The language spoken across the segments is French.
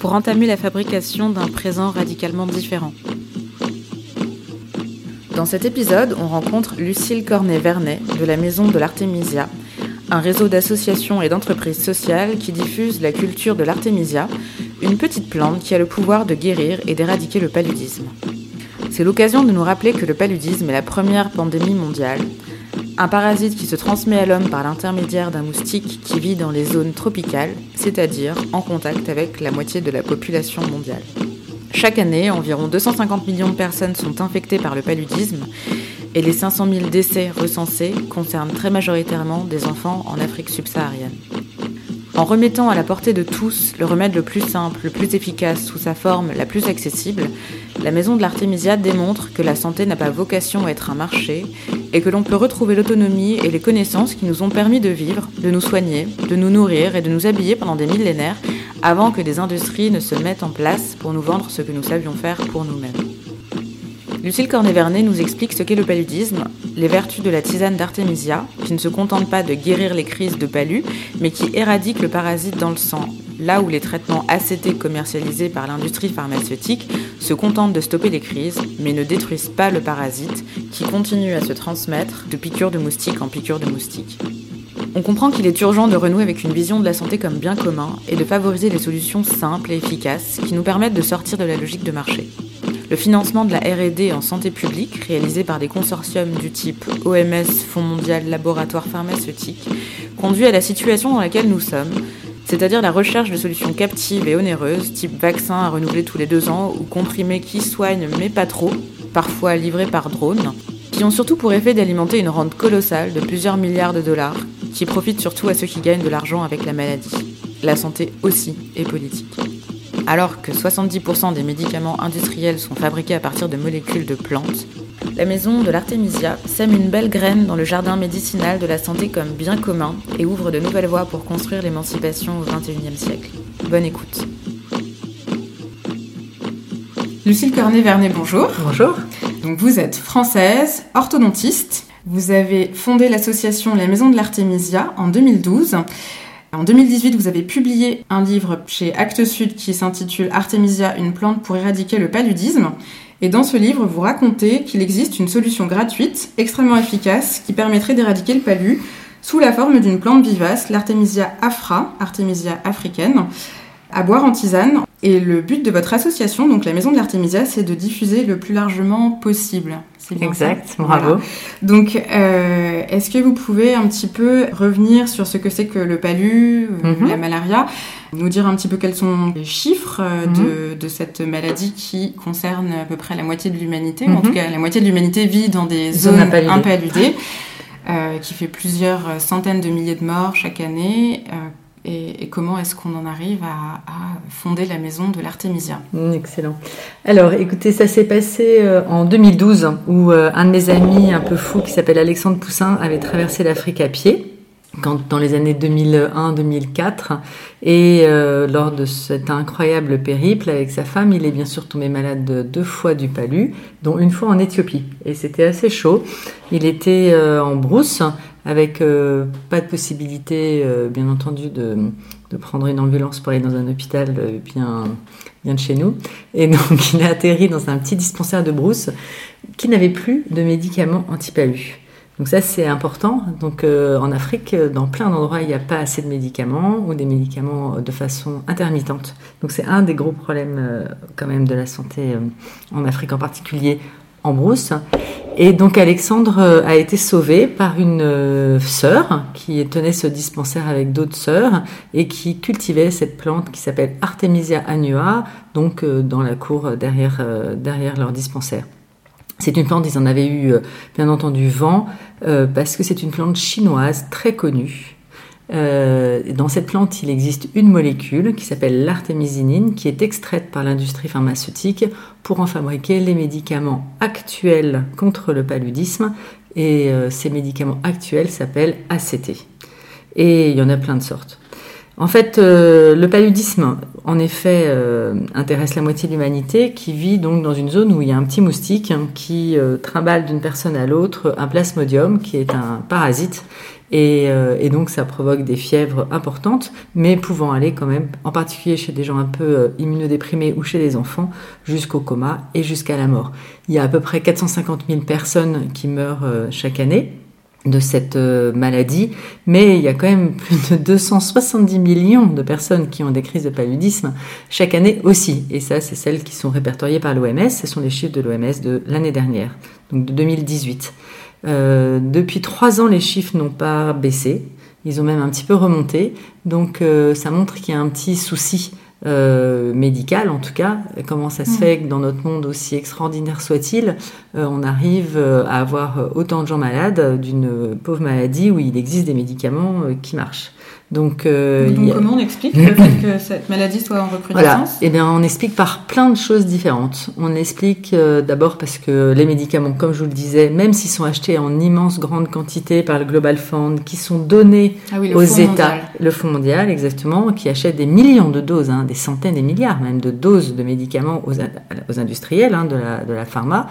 pour entamer la fabrication d'un présent radicalement différent. Dans cet épisode, on rencontre Lucille Cornet-Vernet de la Maison de l'Artémisia, un réseau d'associations et d'entreprises sociales qui diffusent la culture de l'artémisia, une petite plante qui a le pouvoir de guérir et d'éradiquer le paludisme. C'est l'occasion de nous rappeler que le paludisme est la première pandémie mondiale, un parasite qui se transmet à l'homme par l'intermédiaire d'un moustique qui vit dans les zones tropicales, c'est-à-dire en contact avec la moitié de la population mondiale. Chaque année, environ 250 millions de personnes sont infectées par le paludisme et les 500 000 décès recensés concernent très majoritairement des enfants en Afrique subsaharienne. En remettant à la portée de tous le remède le plus simple, le plus efficace, sous sa forme la plus accessible, la Maison de l'Artémisia démontre que la santé n'a pas vocation à être un marché et que l'on peut retrouver l'autonomie et les connaissances qui nous ont permis de vivre, de nous soigner, de nous nourrir et de nous habiller pendant des millénaires avant que des industries ne se mettent en place pour nous vendre ce que nous savions faire pour nous-mêmes. Lucille Cornet-Vernet nous explique ce qu'est le paludisme, les vertus de la tisane d'Artémisia, qui ne se contente pas de guérir les crises de palud, mais qui éradique le parasite dans le sang, là où les traitements ACT commercialisés par l'industrie pharmaceutique se contentent de stopper les crises, mais ne détruisent pas le parasite, qui continue à se transmettre de piqûre de moustique en piqûre de moustique. On comprend qu'il est urgent de renouer avec une vision de la santé comme bien commun et de favoriser des solutions simples et efficaces qui nous permettent de sortir de la logique de marché. Le financement de la RD en santé publique, réalisé par des consortiums du type OMS, Fonds mondial laboratoire pharmaceutique, conduit à la situation dans laquelle nous sommes, c'est-à-dire la recherche de solutions captives et onéreuses, type vaccin à renouveler tous les deux ans ou comprimés qui soignent mais pas trop, parfois livrés par drone, qui ont surtout pour effet d'alimenter une rente colossale de plusieurs milliards de dollars, qui profite surtout à ceux qui gagnent de l'argent avec la maladie. La santé aussi est politique. Alors que 70% des médicaments industriels sont fabriqués à partir de molécules de plantes, la maison de l'Artémisia sème une belle graine dans le jardin médicinal de la santé comme bien commun et ouvre de nouvelles voies pour construire l'émancipation au XXIe siècle. Bonne écoute. Lucille Cornet-Vernet, bonjour. Bonjour. Donc vous êtes française, orthodontiste. Vous avez fondé l'association La Maison de l'Artémisia en 2012. En 2018, vous avez publié un livre chez Actes Sud qui s'intitule Artemisia, une plante pour éradiquer le paludisme. Et dans ce livre, vous racontez qu'il existe une solution gratuite, extrêmement efficace, qui permettrait d'éradiquer le palud sous la forme d'une plante vivace, l'Artemisia afra, Artemisia africaine, à boire en tisane. Et le but de votre association, donc la Maison de l'Artemisia, c'est de diffuser le plus largement possible. Exact, bravo. Donc, euh, est-ce que vous pouvez un petit peu revenir sur ce que c'est que le palu, euh, mhm. la malaria, nous dire un petit peu quels sont les chiffres euh, mhm. de, cette maladie qui concerne à peu près la moitié de l'humanité, en tout mhm. cas la moitié de l'humanité vit dans des zones impaludées. qui fait plusieurs centaines de milliers de morts chaque année et, comment est-ce qu'on en arrive à, fonder la maison de l'Artémisia mm, Excellent. Alors, écoutez, ça s'est passé euh, en 2012 où euh, un de mes amis un peu fou qui s'appelle Alexandre Poussin avait traversé l'Afrique à pied quand, dans les années 2001-2004. Et euh, lors de cet incroyable périple avec sa femme, il est bien sûr tombé malade deux fois du palu, dont une fois en Éthiopie. Et c'était assez chaud. Il était en brousse, avec euh, pas de possibilité, bien entendu, de, prendre une ambulance pour aller dans un hôpital bien, bien de chez nous. Et donc, il a atterri dans un petit dispensaire de brousse qui n'avait plus de médicaments anti-palu. Donc ça, c'est important. Donc euh, en Afrique, dans plein d'endroits, il n'y a pas assez de médicaments ou des médicaments de façon intermittente. Donc c'est un des gros problèmes euh, quand même de la santé euh, en Afrique, en particulier en brousse. Et donc Alexandre a été sauvé par une sœur qui tenait ce dispensaire avec d'autres sœurs et qui cultivait cette plante qui s'appelle Artemisia annua, donc dans la cour derrière, derrière leur dispensaire. C'est une plante, ils en avaient eu euh, bien entendu vent, euh, parce que c'est une plante chinoise très connue. Euh, dans cette plante, il existe une molécule qui s'appelle l'artémisinine, qui est extraite par l'industrie pharmaceutique pour en fabriquer les médicaments actuels contre le paludisme. Et ces médicaments actuels s'appellent ACT. Et il y en a plein de sortes. En fait, euh, le paludisme, en effet, euh, intéresse la moitié de l'humanité qui vit donc dans une zone où il y a un petit moustique qui euh, d'une personne à l'autre un plasmodium qui est un parasite. Et, et, donc ça provoque des fièvres importantes, mais pouvant aller quand même, en particulier chez des gens un peu immunodéprimés ou chez les enfants, jusqu'au coma et jusqu'à la mort. Il y a à peu près 450 000 personnes qui meurent chaque année de cette euh, maladie, mais il y a quand même plus de 270 millions de personnes qui ont des crises de paludisme chaque année aussi. Et ça, c'est celles qui sont répertoriées par l'OMS. Ce sont les chiffres de l'OMS de l'année dernière, donc de 2018. Euh, depuis trois ans, les chiffres n'ont pas baissé. Ils ont même un petit peu remonté. Donc, euh, ça montre qu'il y a un petit souci euh, médical en tout cas. Comment ça se mm. fait que dans notre monde aussi extraordinaire soit-il, euh, on arrive euh, à avoir autant de gens malades d'une pauvre maladie où il existe des médicaments qui marchent. Donc, euh, comment on explique le fait que cette maladie soit en recrudescence Voilà. Eh bien, on explique par plein de choses différentes. On explique euh, d'abord parce que les médicaments, comme je vous le disais, même s'ils sont achetés en immense grande quantité par le Global Fund, qui sont donnés ah aux États, le Fonds mondial exactement, qui achète des millions de doses, hein, des centaines, des milliards même de doses de médicaments aux, aux industriels hein, de, la, de la pharma.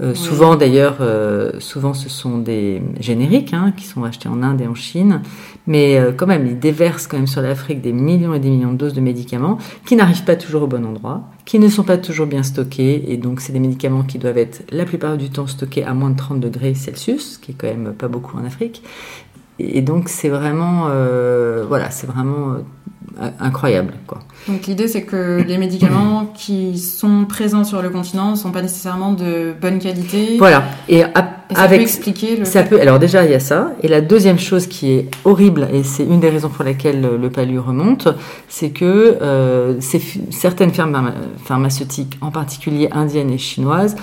Euh, souvent d'ailleurs, euh, souvent ce sont des génériques hein, qui sont achetés en Inde et en Chine, mais euh, quand même ils déversent quand même sur l'Afrique des millions et des millions de doses de médicaments qui n'arrivent pas toujours au bon endroit, qui ne sont pas toujours bien stockés, et donc c'est des médicaments qui doivent être la plupart du temps stockés à moins de 30 degrés Celsius, ce qui est quand même pas beaucoup en Afrique. Et donc c'est vraiment, voilà, c'est vraiment incroyable. Quoi. Donc l'idée c'est que les médicaments qui sont présents sur le continent ne sont pas nécessairement de bonne qualité. Voilà. Et, ça avec peut expliquer le. Ça peut. Alors déjà il y a ça. Et la deuxième chose qui est horrible et c'est une des raisons pour lesquelles le palu remonte, c'est que euh, certaines firmes pharmaceutiques, en particulier indiennes et chinoises,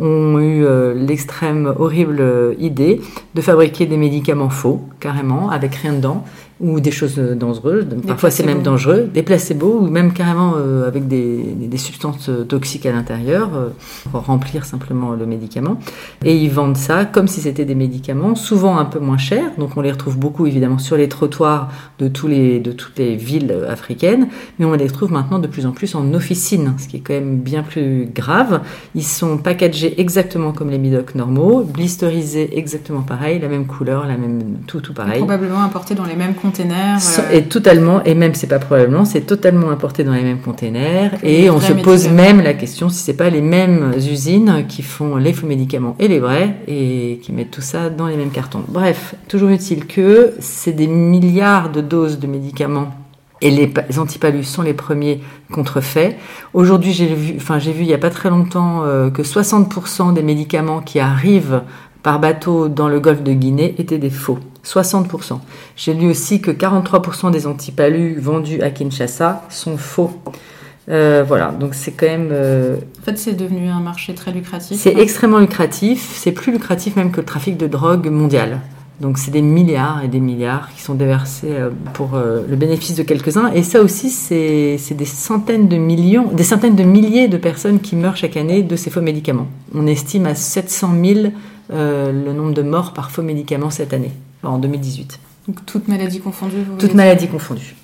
ont eu euh, l'extrême horrible idée de fabriquer des médicaments faux, carrément, avec rien dedans, ou des choses dangereuses, parfois c'est même dangereux, des placebos ou même carrément euh, avec des, des, substances toxiques à l'intérieur euh, pour remplir simplement le médicament. Et ils vendent ça comme si c'était des médicaments, souvent un peu moins chers, donc on les retrouve beaucoup évidemment sur les trottoirs de, tous les, de toutes les villes africaines, mais on les retrouve maintenant de plus en plus en officine, ce qui est quand même bien plus grave. Ils sont packagés exactement comme les midocs normaux, blisterisés exactement pareil, la même couleur, la même tout, tout pareil. probablement importés dans les mêmes containers. Euh, et totalement, et même c'est pas probablement, c'est totalement importé dans les mêmes containers. Et on se pose même la question si c'est pas les mêmes usines qui font les faux médicaments et les vrais et qui mettent tout ça dans les mêmes cartons. Bref, toujours utile que c'est des milliards de doses de médicaments et les antipalus sont les premiers contrefaits. Aujourd'hui, j'ai vu, enfin, j'ai vu il y a pas très longtemps euh, que 60% des médicaments qui arrivent par bateau dans le golfe de Guinée étaient des faux. 60%. J'ai lu aussi que 43% des antipalus vendus à Kinshasa sont faux. Euh, voilà, donc c'est quand même. Euh, en fait, c'est devenu un marché très lucratif. C'est extrêmement lucratif. C'est plus lucratif même que le trafic de drogue mondial. Donc c'est des milliards et des milliards qui sont déversés euh, pour le bénéfice de quelques-uns. Et ça aussi, c'est des centaines de millions, des centaines de milliers de personnes qui meurent chaque année de ces faux médicaments. On estime à 700 000 le nombre de morts par faux médicaments cette année en 2018. Donc, toute maladie confondue Toute maladie confondue.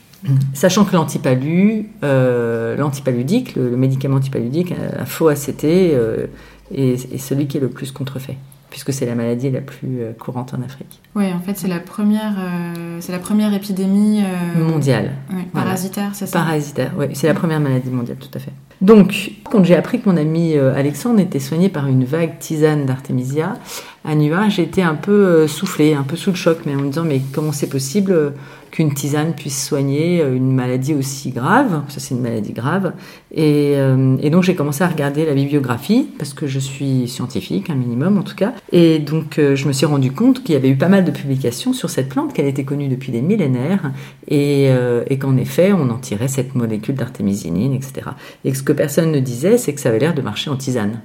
Sachant que l'antipalu, euh, l'antipaludique, le, médicament antipaludique, un faux ACT, euh, est, celui qui est le plus contrefait puisque c'est la maladie la plus euh, courante en Afrique. Oui, en fait, c'est la première, euh, c'est la première épidémie euh, mondiale. parasitaire, c'est ça? Parasitaire, oui, c'est la première maladie mondiale, tout à fait. Donc, quand j'ai appris que mon ami Alexandre était soigné par une vague tisane d'artémisia à Nua, j'étais un peu soufflée, un peu sous le choc, mais en me disant mais comment c'est possible? Qu'une tisane puisse soigner euh, une maladie aussi grave. Ça, c'est une maladie grave. Et, euh, et donc, j'ai commencé à regarder la bibliographie, parce que je suis scientifique, un minimum en tout cas. Et donc, euh, je me suis rendu compte qu'il y avait eu pas mal de publications sur cette plante, qu'elle était connue depuis des millénaires, et, et qu'en effet, on en tirait cette molécule d'artémisinine, etc. Et que ce que personne ne disait, c'est que ça avait l'air de marcher en tisane.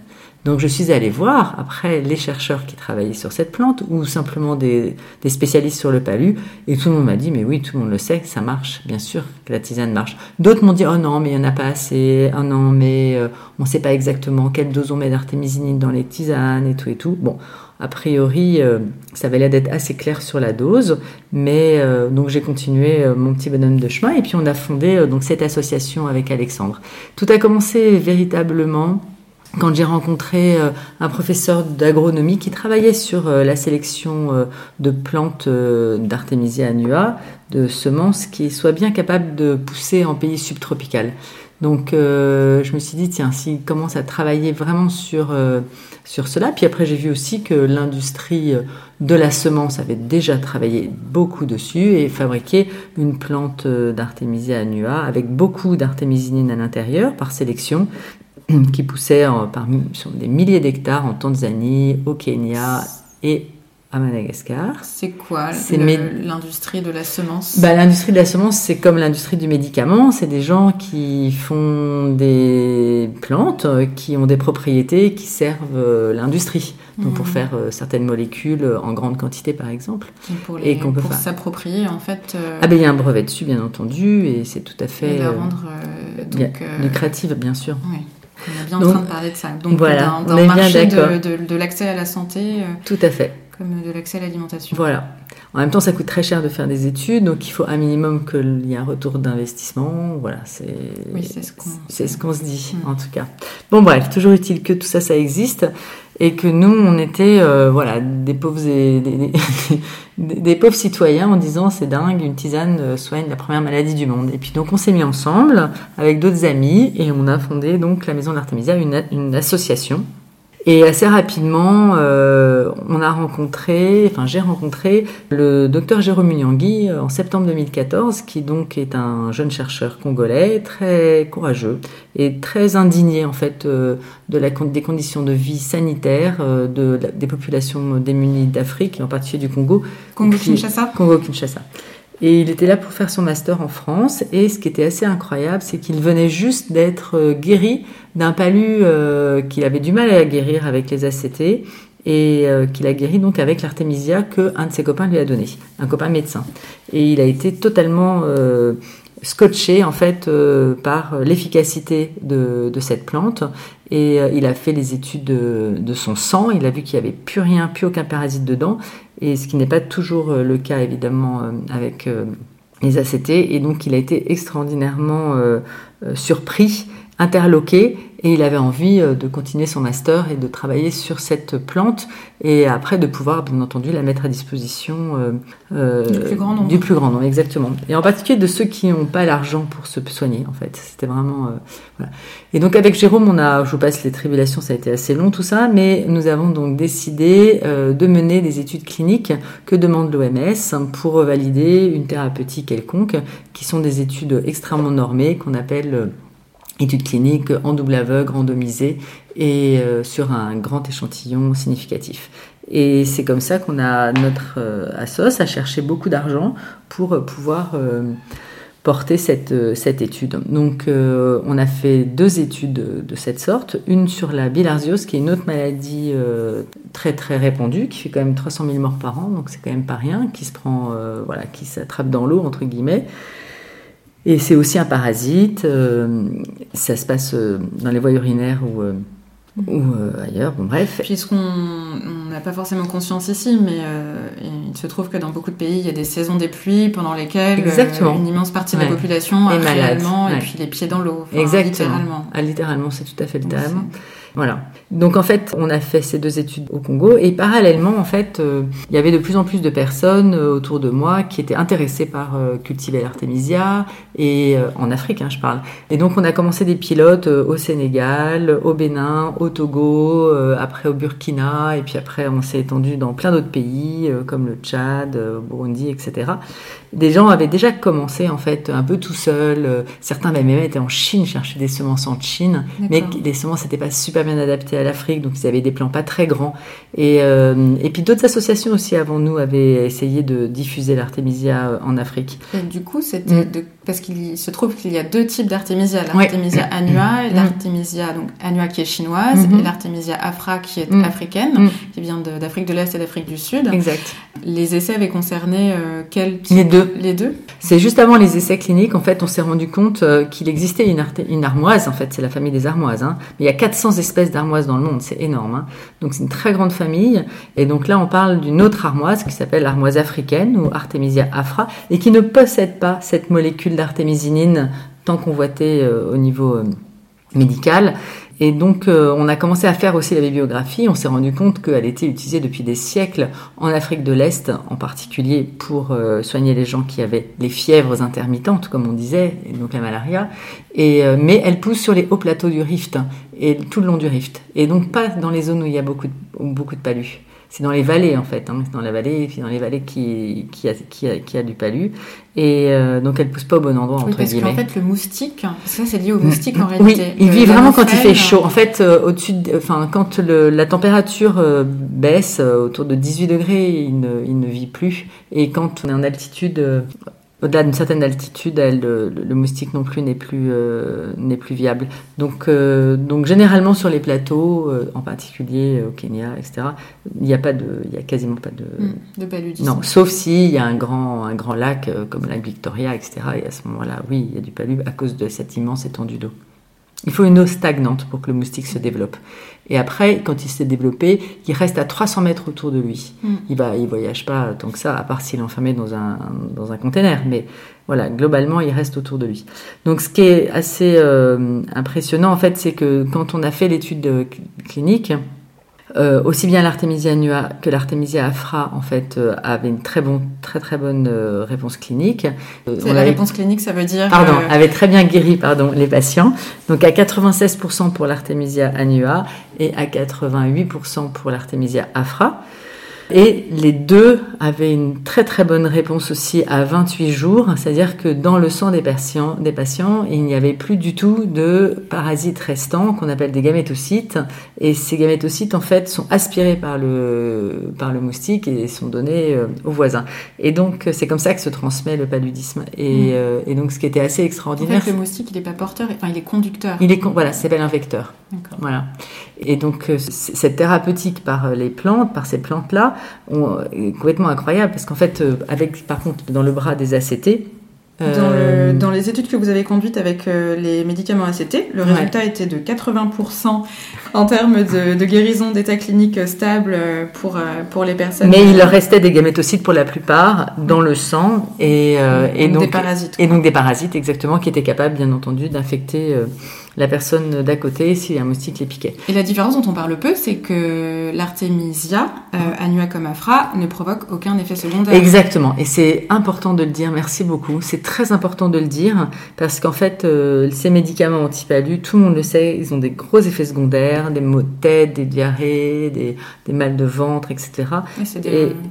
Donc je suis allée voir après les chercheurs qui travaillaient sur cette plante ou simplement des, spécialistes sur le palu et tout le monde m'a dit mais oui tout le monde le sait ça marche bien sûr que la tisane marche. D'autres m'ont dit oh non mais il n'y en a pas assez, oh non mais euh, on ne sait pas exactement quelle dose on met d'artémisinine dans les tisanes et tout et tout. Bon a priori, euh, ça avait l'air d'être assez clair sur la dose, mais euh, donc j'ai continué mon petit bonhomme de chemin et puis on a fondé donc cette association avec Alexandre. Tout a commencé véritablement quand j'ai rencontré euh, un professeur d'agronomie qui travaillait sur euh, la sélection euh, de plantes d'Artemisia annua, de semences qui soient bien capables de pousser en pays subtropical. Donc je me suis dit, tiens, s'il commence à travailler vraiment sur, sur cela, puis après j'ai vu aussi que l'industrie de la semence avait déjà travaillé beaucoup dessus et fabriqué une plante d'Artemisia annua avec beaucoup d'artémisinine à l'intérieur par sélection qui poussait parmi, sur des milliers d'hectares en Tanzanie, au Kenya et à Madagascar. C'est quoi l'industrie de la semence? Bah, L'industrie de la semence, c'est comme l'industrie du médicament. C'est des gens qui font des plantes qui ont des propriétés qui servent euh, l'industrie. Donc pour mmh. faire euh, certaines molécules en grande quantité, par exemple. Et, qu'on peut pour s'approprier, en fait. Euh, ah ben il y a un brevet dessus, bien entendu, et c'est tout à fait. Et la rendre donc, lucrative, bien sûr. Oui. On est bien en train de parler de ça. Donc, voilà, d'un marché de, de, l'accès à la santé. Euh, Tout à fait. Comme de l'accès à l'alimentation. Voilà. En même temps, ça coûte très cher de faire des études, donc il faut un minimum qu'il y ait un retour d'investissement. Voilà, c'est oui, c'est ce qu'on se dit, en tout cas. Bon, bref, toujours utile que tout ça, ça existe et que nous, on était euh, voilà des pauvres des, des, pauvres citoyens en disant c'est dingue, une tisane euh, soigne la première maladie du monde. Et puis donc on s'est mis ensemble avec d'autres amis et on a fondé donc la Maison de une association et assez rapidement, euh, on a rencontré, enfin j'ai rencontré le docteur Jérôme Nyangui euh, en septembre 2014, qui donc est un jeune chercheur congolais très courageux et très indigné en fait euh, de la, des conditions de vie sanitaires de, des populations démunies d'Afrique et en particulier du Congo. Congo-Kinshasa. Congo-Kinshasa. Et il était là pour faire son master en France. Et ce qui était assez incroyable, c'est qu'il venait juste d'être euh, guéri d'un palu euh, qu'il avait du mal à guérir avec les ACT et euh, qu'il a guéri donc avec l'artémisia que un de ses copains lui a donné, un copain médecin. Et il a été totalement scotché en fait par l'efficacité de, cette plante et il a fait les études de, de son sang, il a vu qu'il n'y avait plus rien, plus aucun parasite dedans et ce qui n'est pas toujours euh, le cas évidemment euh, avec euh, les ACT, et donc il a été extraordinairement surpris, interloqué, et il avait envie de continuer son master et de travailler sur cette plante, et après de pouvoir bien entendu la mettre à disposition du plus grand nombre. Du plus grand nombre, exactement. Et en particulier de ceux qui n'ont pas l'argent pour se soigner, en fait. C'était vraiment... voilà. Et donc avec Jérôme, on a, je vous passe les tribulations, ça a été assez long tout ça, mais nous avons donc décidé euh, de mener des études cliniques que demande l'OMS pour valider une thérapeutique quelconque, qui sont des études extrêmement normées qu'on appelle euh, études cliniques en double aveugle, randomisées et euh, sur un grand échantillon significatif. Et c'est comme ça qu'on a notre assos a cherché beaucoup d'argent pour pouvoir porter cette, euh, cette étude. Donc euh, on a fait deux études de, cette sorte, une sur la bilharziose qui est une autre maladie euh, très très répandue qui fait quand même 300 000 morts par an, donc c'est quand même pas rien, qui se prend voilà, qui s'attrape dans l'eau entre guillemets. Et c'est aussi un parasite, ça se passe dans les voies urinaires ou ou ailleurs, bon bref. Puisqu'on on n'a pas forcément conscience ici, mais euh, il se trouve que dans beaucoup de pays, il y a des saisons des pluies pendant lesquelles une immense partie de la population est malade, ouais. et puis les pieds dans l'eau. Exactement. Littéralement. Ah, littéralement, c'est tout à fait le terme. Voilà. Donc en fait, on a fait ces deux études au Congo et parallèlement, en fait, euh, il y avait de plus en plus de personnes euh, autour de moi qui étaient intéressées par euh, cultiver l'artémisia et en Afrique, hein, je parle. Et donc on a commencé des pilotes au Sénégal, au Bénin, au Togo, après au Burkina et puis après on s'est étendu dans plein d'autres pays comme le Tchad, Burundi, etc. Des gens avaient déjà commencé en fait un peu tout seuls. Certains même étaient en Chine chercher des semences en Chine, mais les semences n'étaient pas super bien adapté à l'Afrique, donc ils avaient des plans pas très grands. Et, euh, et puis d'autres associations aussi avant nous avaient essayé de diffuser l'artémisia en Afrique. Et du coup, c'était mm. parce qu'il se trouve qu'il y a deux types d'artémisia, l'artémisia annua et mm. l'artémisia donc annua qui est chinoise mm-hmm. et l'artémisia afra qui est mm. africaine, qui vient d'Afrique de, l'Est et d'Afrique du Sud. Exact. Les essais avaient concerné euh, quel type deux. Les deux. C'est juste avant les essais cliniques, en fait, on s'est rendu compte qu'il existait une, une, armoise, en fait, c'est la famille des armoises. Hein. Mais il y a 400 espèces d'armoises dans le monde, c'est énorme. Hein. Donc c'est une très grande famille. Et donc là, on parle d'une autre armoise qui s'appelle l'armoise africaine ou Artemisia afra et qui ne possède pas cette molécule d'artémisinine tant convoitée euh, au niveau euh, médical. Et donc, euh, on a commencé à faire aussi la bibliographie. On s'est rendu compte qu'elle était utilisée depuis des siècles en Afrique de l'Est, en particulier pour euh, soigner les gens qui avaient les fièvres intermittentes, comme on disait, et donc la malaria. Et, euh, mais elle pousse sur les hauts plateaux du Rift et tout le long du Rift, et donc pas dans les zones où il y a beaucoup de, beaucoup de palus c'est dans les vallées en fait, hein, dans la vallée, puis dans les vallées qui, qui, a, qui, a, qui a du palu. Et euh, donc elle pousse pas au bon endroit oui, entre parce guillemets. qu'en fait le moustique, ça c'est lié au moustique en réalité. Oui, il vit vraiment quand il fait chaud. En fait, euh, au-dessus, enfin quand le, la température euh, baisse autour de 18 degrés, il ne, il ne vit plus. Et quand on est en altitude au-delà d'une certaine altitude, elle, le, moustique non plus n'est plus euh, n'est plus viable. Donc euh, donc généralement sur les plateaux, euh, en particulier au Kenya, etc. Il n'y a pas de, y a quasiment pas de hmm, de paludisme. Non, sauf s'il y a un grand un grand lac comme le lac Victoria, etc. Et à ce moment-là, oui, il y a du palu à cause de cette immense étendue d'eau. Il faut une eau stagnante pour que le moustique se développe. Et après, quand il s'est développé, il reste à 300 mètres autour de lui. Mm. Il va, il voyage pas tant que ça, à part s'il est enfermé dans un, dans un container. Mais voilà, globalement, il reste autour de lui. Donc, ce qui est assez euh, impressionnant, en fait, c'est que quand on a fait l'étude clinique, euh, aussi bien l'artémisia annua que l'artémisia afra en fait euh, avaient une très bon, très très bonne euh, réponse clinique. la réponse clinique, ça veut dire pardon, avait très bien guéri pardon les patients. Donc à 96% pour l'artémisia annua et à 88% pour l'artémisia afra. Et les deux avaient une très très bonne réponse aussi à 28 jours, c'est-à-dire que dans le sang des patients, des patients, il n'y avait plus du tout de parasites restants qu'on appelle des gamétocytes. Et ces gamétocytes, en fait, sont aspirés par le, par le moustique et sont donnés euh, aux voisins. Et donc, c'est comme ça que se transmet le paludisme. Et, mm. euh, et donc, ce qui était assez extraordinaire. En fait, le moustique, il n'est pas porteur, enfin, il est conducteur. Il est, voilà, ça s'appelle un vecteur. Voilà. Et donc, euh, cette thérapeutique par les plantes, par ces plantes-là, est complètement incroyable parce qu'en fait, euh, avec par contre dans le bras des ACT, euh, dans, les études que vous avez conduites avec euh, les médicaments ACT, le résultat était de 80% en termes de, guérison d'état clinique stable pour, pour les personnes. Mais il leur restait des gamétocytes pour la plupart dans le sang et, et donc, des parasites. Et donc des parasites exactement qui étaient capables bien entendu d'infecter la personne d'à côté si un moustique les piquait. Et la différence dont on parle peu, c'est que l'artémisia, euh, annua comme afra, ne provoque aucun effet secondaire. Exactement. Et c'est important de le dire. Merci beaucoup. C'est très important de le dire parce qu'en fait, euh, ces médicaments antipalus, tout le monde le sait, ils ont des gros effets secondaires, des maux de tête, des diarrhées, des, des mal de ventre, etc. Et c'est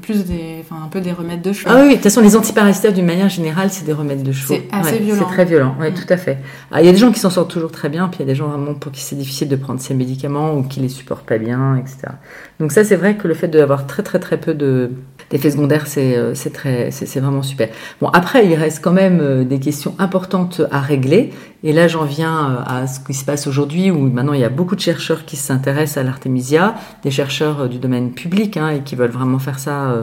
plus des, enfin, un peu des remèdes de choix. Ah oui, de toute façon, les antiparasitaires d'une manière générale, c'est des remèdes de choix. C'est assez violent. C'est très violent. Oui, mm. tout à fait. Ah, il y a des gens qui s'en sortent toujours très bien puis il y a des gens vraiment pour qui c'est difficile de prendre ces médicaments ou qui les supportent pas bien, etc. Donc ça, c'est vrai que le fait d'avoir très très très peu de d'effets secondaires, c'est euh, très c'est vraiment super. Bon, après, il reste quand même euh, des questions importantes à régler. Et là, j'en viens euh, à ce qui se passe aujourd'hui, où maintenant il y a beaucoup de chercheurs qui s'intéressent à l'artémisia, des chercheurs du domaine public hein, et qui veulent vraiment faire ça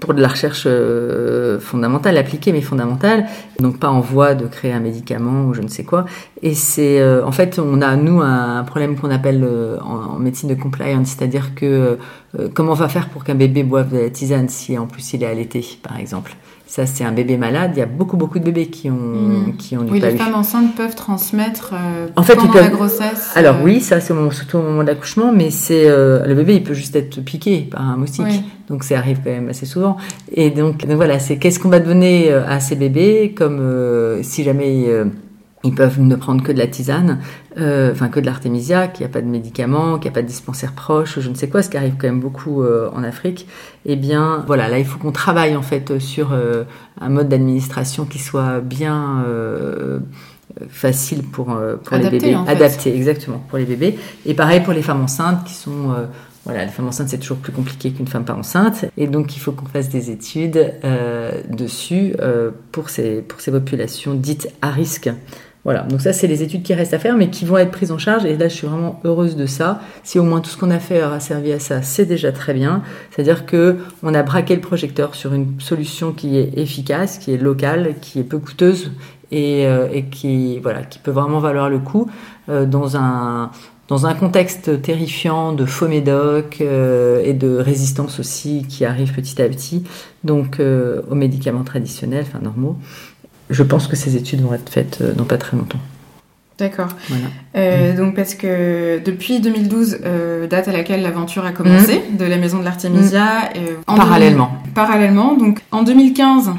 pour de la recherche euh, fondamentale, appliquée mais fondamentale, donc pas en voie de créer un médicament ou je ne sais quoi. Et c'est euh, en fait on a nous un, problème qu'on appelle euh, en, médecine de compliance, c'est-à-dire que comment on va faire pour qu'un bébé boive de la tisane si en plus il est allaité, par exemple? Ça, c'est un bébé malade. Il y a beaucoup, beaucoup de bébés qui ont, mmh. qui ont du Oui, les femmes enceintes peuvent transmettre en fait, pendant la grossesse. Alors oui, ça, c'est surtout au moment de l'accouchement, mais c'est le bébé, il peut juste être piqué par un moustique. Donc ça arrive quand même assez souvent. Et donc, voilà, c'est qu'est-ce qu'on va donner euh, à ces bébés, comme euh, si jamais euh, ils peuvent ne prendre que de la tisane, enfin que de l'artémisia, qu'il n'y a pas de médicaments, qu'il n'y a pas de dispensaire proche, je ne sais quoi, ce qui arrive quand même beaucoup en Afrique. Eh bien, voilà, là il faut qu'on travaille en fait sur un mode d'administration qui soit bien facile pour, pour les bébés, adapté exactement pour les bébés. Et pareil pour les femmes enceintes qui sont voilà, les femmes enceintes, c'est toujours plus compliqué qu'une femme pas enceinte. Et donc, il faut qu'on fasse des études euh, dessus euh, pour, ces, pour ces populations dites à risque. Voilà, donc ça, c'est les études qui restent à faire, mais qui vont être prises en charge. Et là, je suis vraiment heureuse de ça. Si au moins tout ce qu'on a fait aura servi à ça, c'est déjà très bien. C'est-à-dire que on a braqué le projecteur sur une solution qui est efficace, qui est locale, qui est peu coûteuse et, euh, et qui, voilà, qui peut vraiment valoir le coup dans un dans un contexte terrifiant de faux médocs euh, et de résistance aussi qui arrive petit à petit, donc euh, aux médicaments traditionnels, enfin normaux, je pense que ces études vont être faites euh, dans pas très longtemps. D'accord. Voilà. Donc parce que depuis 2012, date à laquelle l'aventure a commencé, mmh. de la maison de l'Artémisia. Mmh. Parallèlement. parallèlement. Donc en 2015,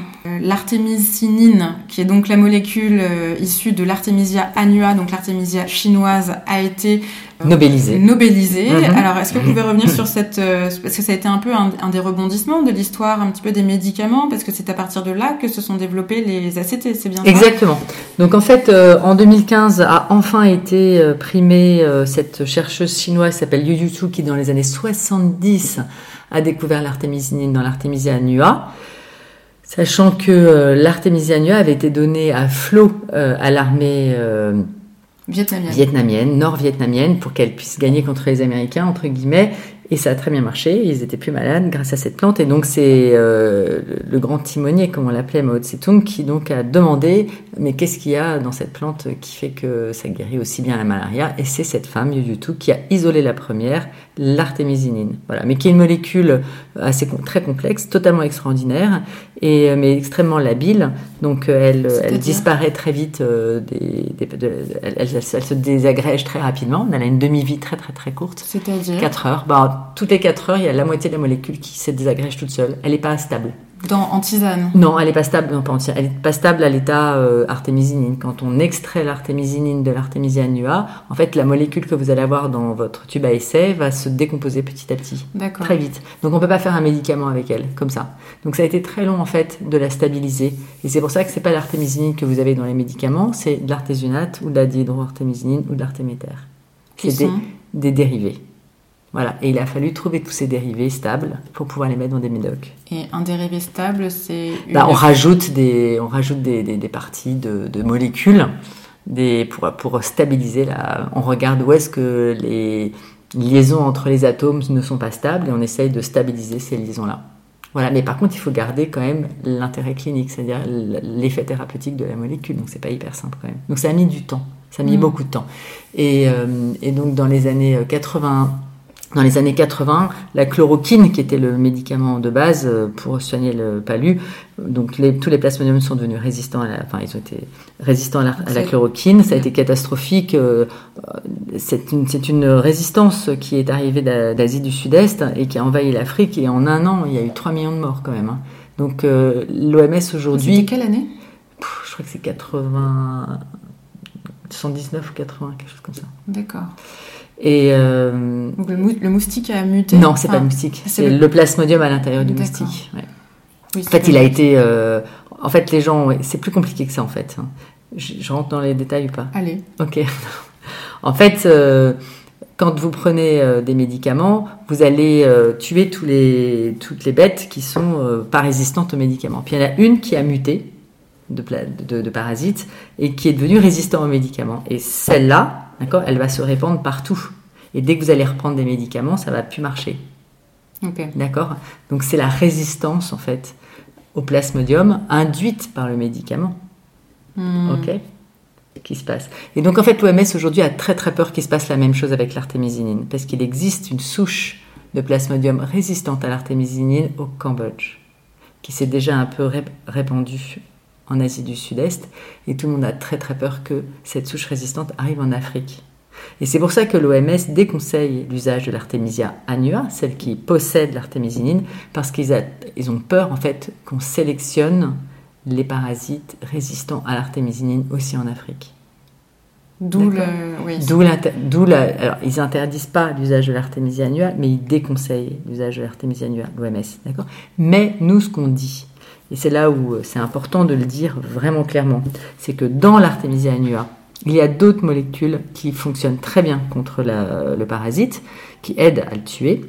L'artémisinine, qui est donc la molécule issue de l'Artemisia annua, donc l'artémisia chinoise, a été Nobélisé. Nobélisé. Mhm. Alors, est-ce que vous pouvez revenir sur cette... Euh, parce que ça a été un peu un, des rebondissements de l'histoire, un petit peu des médicaments, parce que c'est à partir de là que se sont développés les ACT, c'est bien ça? Exactement. Donc, en fait, euh, en 2015 a enfin été euh, primée cette chercheuse chinoise qui s'appelle Yu Yutu, qui dans les années 70 a découvert l'artémisinine dans l'artémisia annua. Sachant que l'artémisia annua avait été donnée à flot à l'armée vietnamienne, nord-vietnamienne, pour qu'elle puisse gagner contre les Américains, entre guillemets. Et ça a très bien marché. Ils étaient plus malades grâce à cette plante. Et donc, c'est euh, le grand timonier, comme on l'appelait Mao Tse-tung, qui donc a demandé mais qu'est-ce qu'il y a dans cette plante qui fait que ça guérit aussi bien la malaria? Et c'est cette femme, Yu Yutu, qui a isolé la première, l'artémisinine. Voilà, mais qui est une molécule assez très complexe, totalement extraordinaire, et mais extrêmement labile. Donc, elle, elle disparaît très vite. Euh, des, elle, elle, se désagrège très rapidement. Elle a une demi-vie très très très courte. C'est-à-dire 4 heures. Bah, toutes les 4 heures, il y a la moitié de la molécule qui se désagrège toute seule. Elle n'est pas stable. Dans, en tisane Non, elle n'est pas stable. Non, pas Elle est pas stable à l'état euh, artémisinine. Quand on extrait l'artémisinine de l'artémisia annua, en fait, la molécule que vous allez avoir dans votre tube à essai va se décomposer petit à petit, très vite. Donc, on peut pas faire un médicament avec elle comme ça. Donc, ça a été très long en fait de la stabiliser. Et c'est pour ça que c'est pas l'artémisinine que vous avez dans les médicaments, c'est de l'artésunate ou de la dihydroartémisinine ou de l'artéméter. C'est des, des dérivés. Voilà, et il a fallu trouver tous ces dérivés stables pour pouvoir les mettre dans des médocs. Et un dérivé stable, c'est bah, on rajoute des, on rajoute des, des, parties de, de, molécules, des pour, pour stabiliser la. On regarde où est-ce que les liaisons entre les atomes ne sont pas stables et on essaye de stabiliser ces liaisons-là. Voilà, mais par contre, il faut garder quand même l'intérêt clinique, c'est-à-dire l'effet thérapeutique de la molécule. Donc, c'est pas hyper simple quand même. Donc, ça a mis du temps. Ça a mis mm. beaucoup de temps. Et, euh, et donc, dans les années 80 dans les années 80, la chloroquine, qui était le médicament de base euh, pour soigner le palu, donc les, tous les plasmodiums sont devenus résistants, à la, enfin ils ont été résistants à la, chloroquine. Ça a été catastrophique. Euh, c'est une, une, résistance qui est arrivée d'Asie du Sud-Est et qui a envahi l'Afrique. Et en un an, il y a eu 3 millions de morts quand même. Hein. Donc euh, l'OMS aujourd'hui. Quelle année? Je crois que c'est 80, 119 ou 80, quelque chose comme ça. D'accord. Et euh, Donc le, moustique a muté Non, c'est pas le moustique, c'est le... plasmodium à l'intérieur du moustique. en fait, il a été. Euh, en fait, les gens. C'est plus compliqué que ça, en fait. Hein. Je, rentre dans les détails ou pas Allez. Ok. en fait, euh, quand vous prenez des médicaments, vous allez tuer tous les, toutes les bêtes qui sont pas résistantes aux médicaments. Puis il y en a une qui a muté de, de, de parasites et qui est devenue résistante aux médicaments. Et celle-là, D'accord? Elle va se répandre partout. Et dès que vous allez reprendre des médicaments, ça va plus marcher. D'accord? Donc c'est la résistance en fait au plasmodium induite par le médicament. Hmm. Ok? Qui se passe. Et donc en fait l'OMS aujourd'hui a très très peur qu'il se passe la même chose avec l'artémisinine parce qu'il existe une souche de plasmodium résistante à l'artémisinine au Cambodge qui s'est déjà un peu rép- répandue en Asie du Sud-Est et tout le monde a très très peur que cette souche résistante arrive en Afrique. Et c'est pour ça que l'OMS déconseille l'usage de l'artémisia annua, celle qui possède l'artémisinine, parce qu'ils ils ont peur en fait qu'on sélectionne les parasites résistants à l'artémisinine aussi en Afrique. D'où le. Oui. D'où la, alors ils interdisent pas l'usage de l'artémisia annua, mais ils déconseillent l'usage de l'artémisia annua, l'OMS, d'accord? Mais nous, ce qu'on dit, et c'est là où euh, c'est important de le dire vraiment clairement, c'est que dans l'artémisia annua, il y a d'autres molécules qui fonctionnent très bien contre la- le parasite, qui aident à le tuer.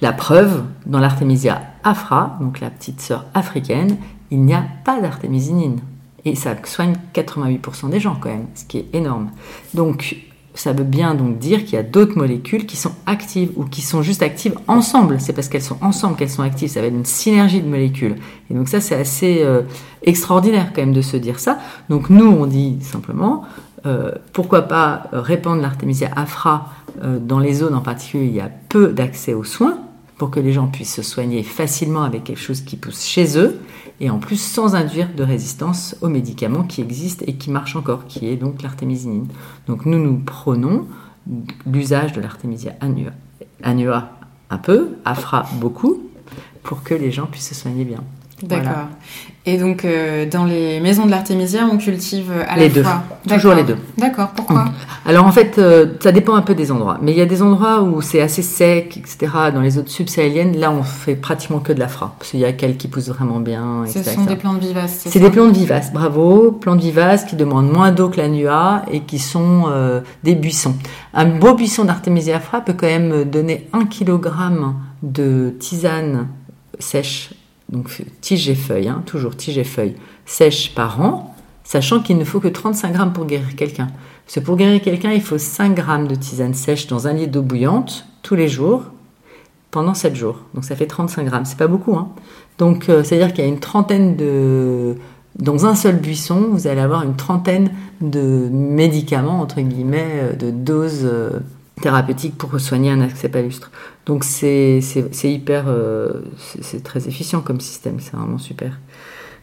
La preuve, dans l'artémisia afra, donc la petite sœur africaine, il n'y a pas d'artémisinine. Et ça soigne 88% des gens quand même, ce qui est énorme. Donc ça veut bien donc dire qu'il y a d'autres molécules qui sont actives ou qui sont juste actives ensemble. C'est parce qu'elles sont ensemble qu'elles sont actives. Ça va être une synergie de molécules. Et donc ça c'est assez euh, extraordinaire quand même de se dire ça. Donc nous on dit simplement euh, pourquoi pas répandre l'artémisia afra euh, dans les zones en particulier où il y a peu d'accès aux soins pour que les gens puissent se soigner facilement avec quelque chose qui pousse chez eux et en plus sans induire de résistance aux médicaments qui existent et qui marchent encore, qui est donc l'artémisinine. Donc nous nous prenons l'usage de l'artémisia annua, un peu, afra beaucoup, pour que les gens puissent se soigner bien. D'accord. Voilà. Et donc, euh, dans les maisons de l'artémisia, on cultive à Les la deux. fois. Toujours les deux. D'accord. Pourquoi? Alors en fait, euh, ça dépend un peu des endroits. Mais il y a des endroits où c'est assez sec, etc. Dans les zones subsahéliennes, là on fait pratiquement que de l'afra. Parce qu'il y a quelques qui poussent vraiment bien, Ce etc. sont des plantes vivaces. C'est des plantes vivaces, bravo. Plantes vivaces qui demandent moins d'eau que la nua et qui sont euh, des buissons. Un beau buisson d'Artemisia afra peut quand même donner 1 kg de tisane sèche, donc tige et feuilles, hein, toujours tige et feuilles, sèche par an, sachant qu'il ne faut que 35 grammes pour guérir quelqu'un. Parce que pour guérir quelqu'un, il faut 5 grammes de tisane sèche dans un litre d'eau bouillante tous les jours pendant 7 jours. Donc ça fait 35 grammes. C'est pas beaucoup. Hein. Donc euh, c'est-à-dire qu'il y a une trentaine de... Dans un seul buisson, vous allez avoir une trentaine de médicaments, entre guillemets, euh, de doses euh, thérapeutiques pour soigner un accès palustre. Donc c'est hyper... euh, c'est très efficient comme système, c'est vraiment super.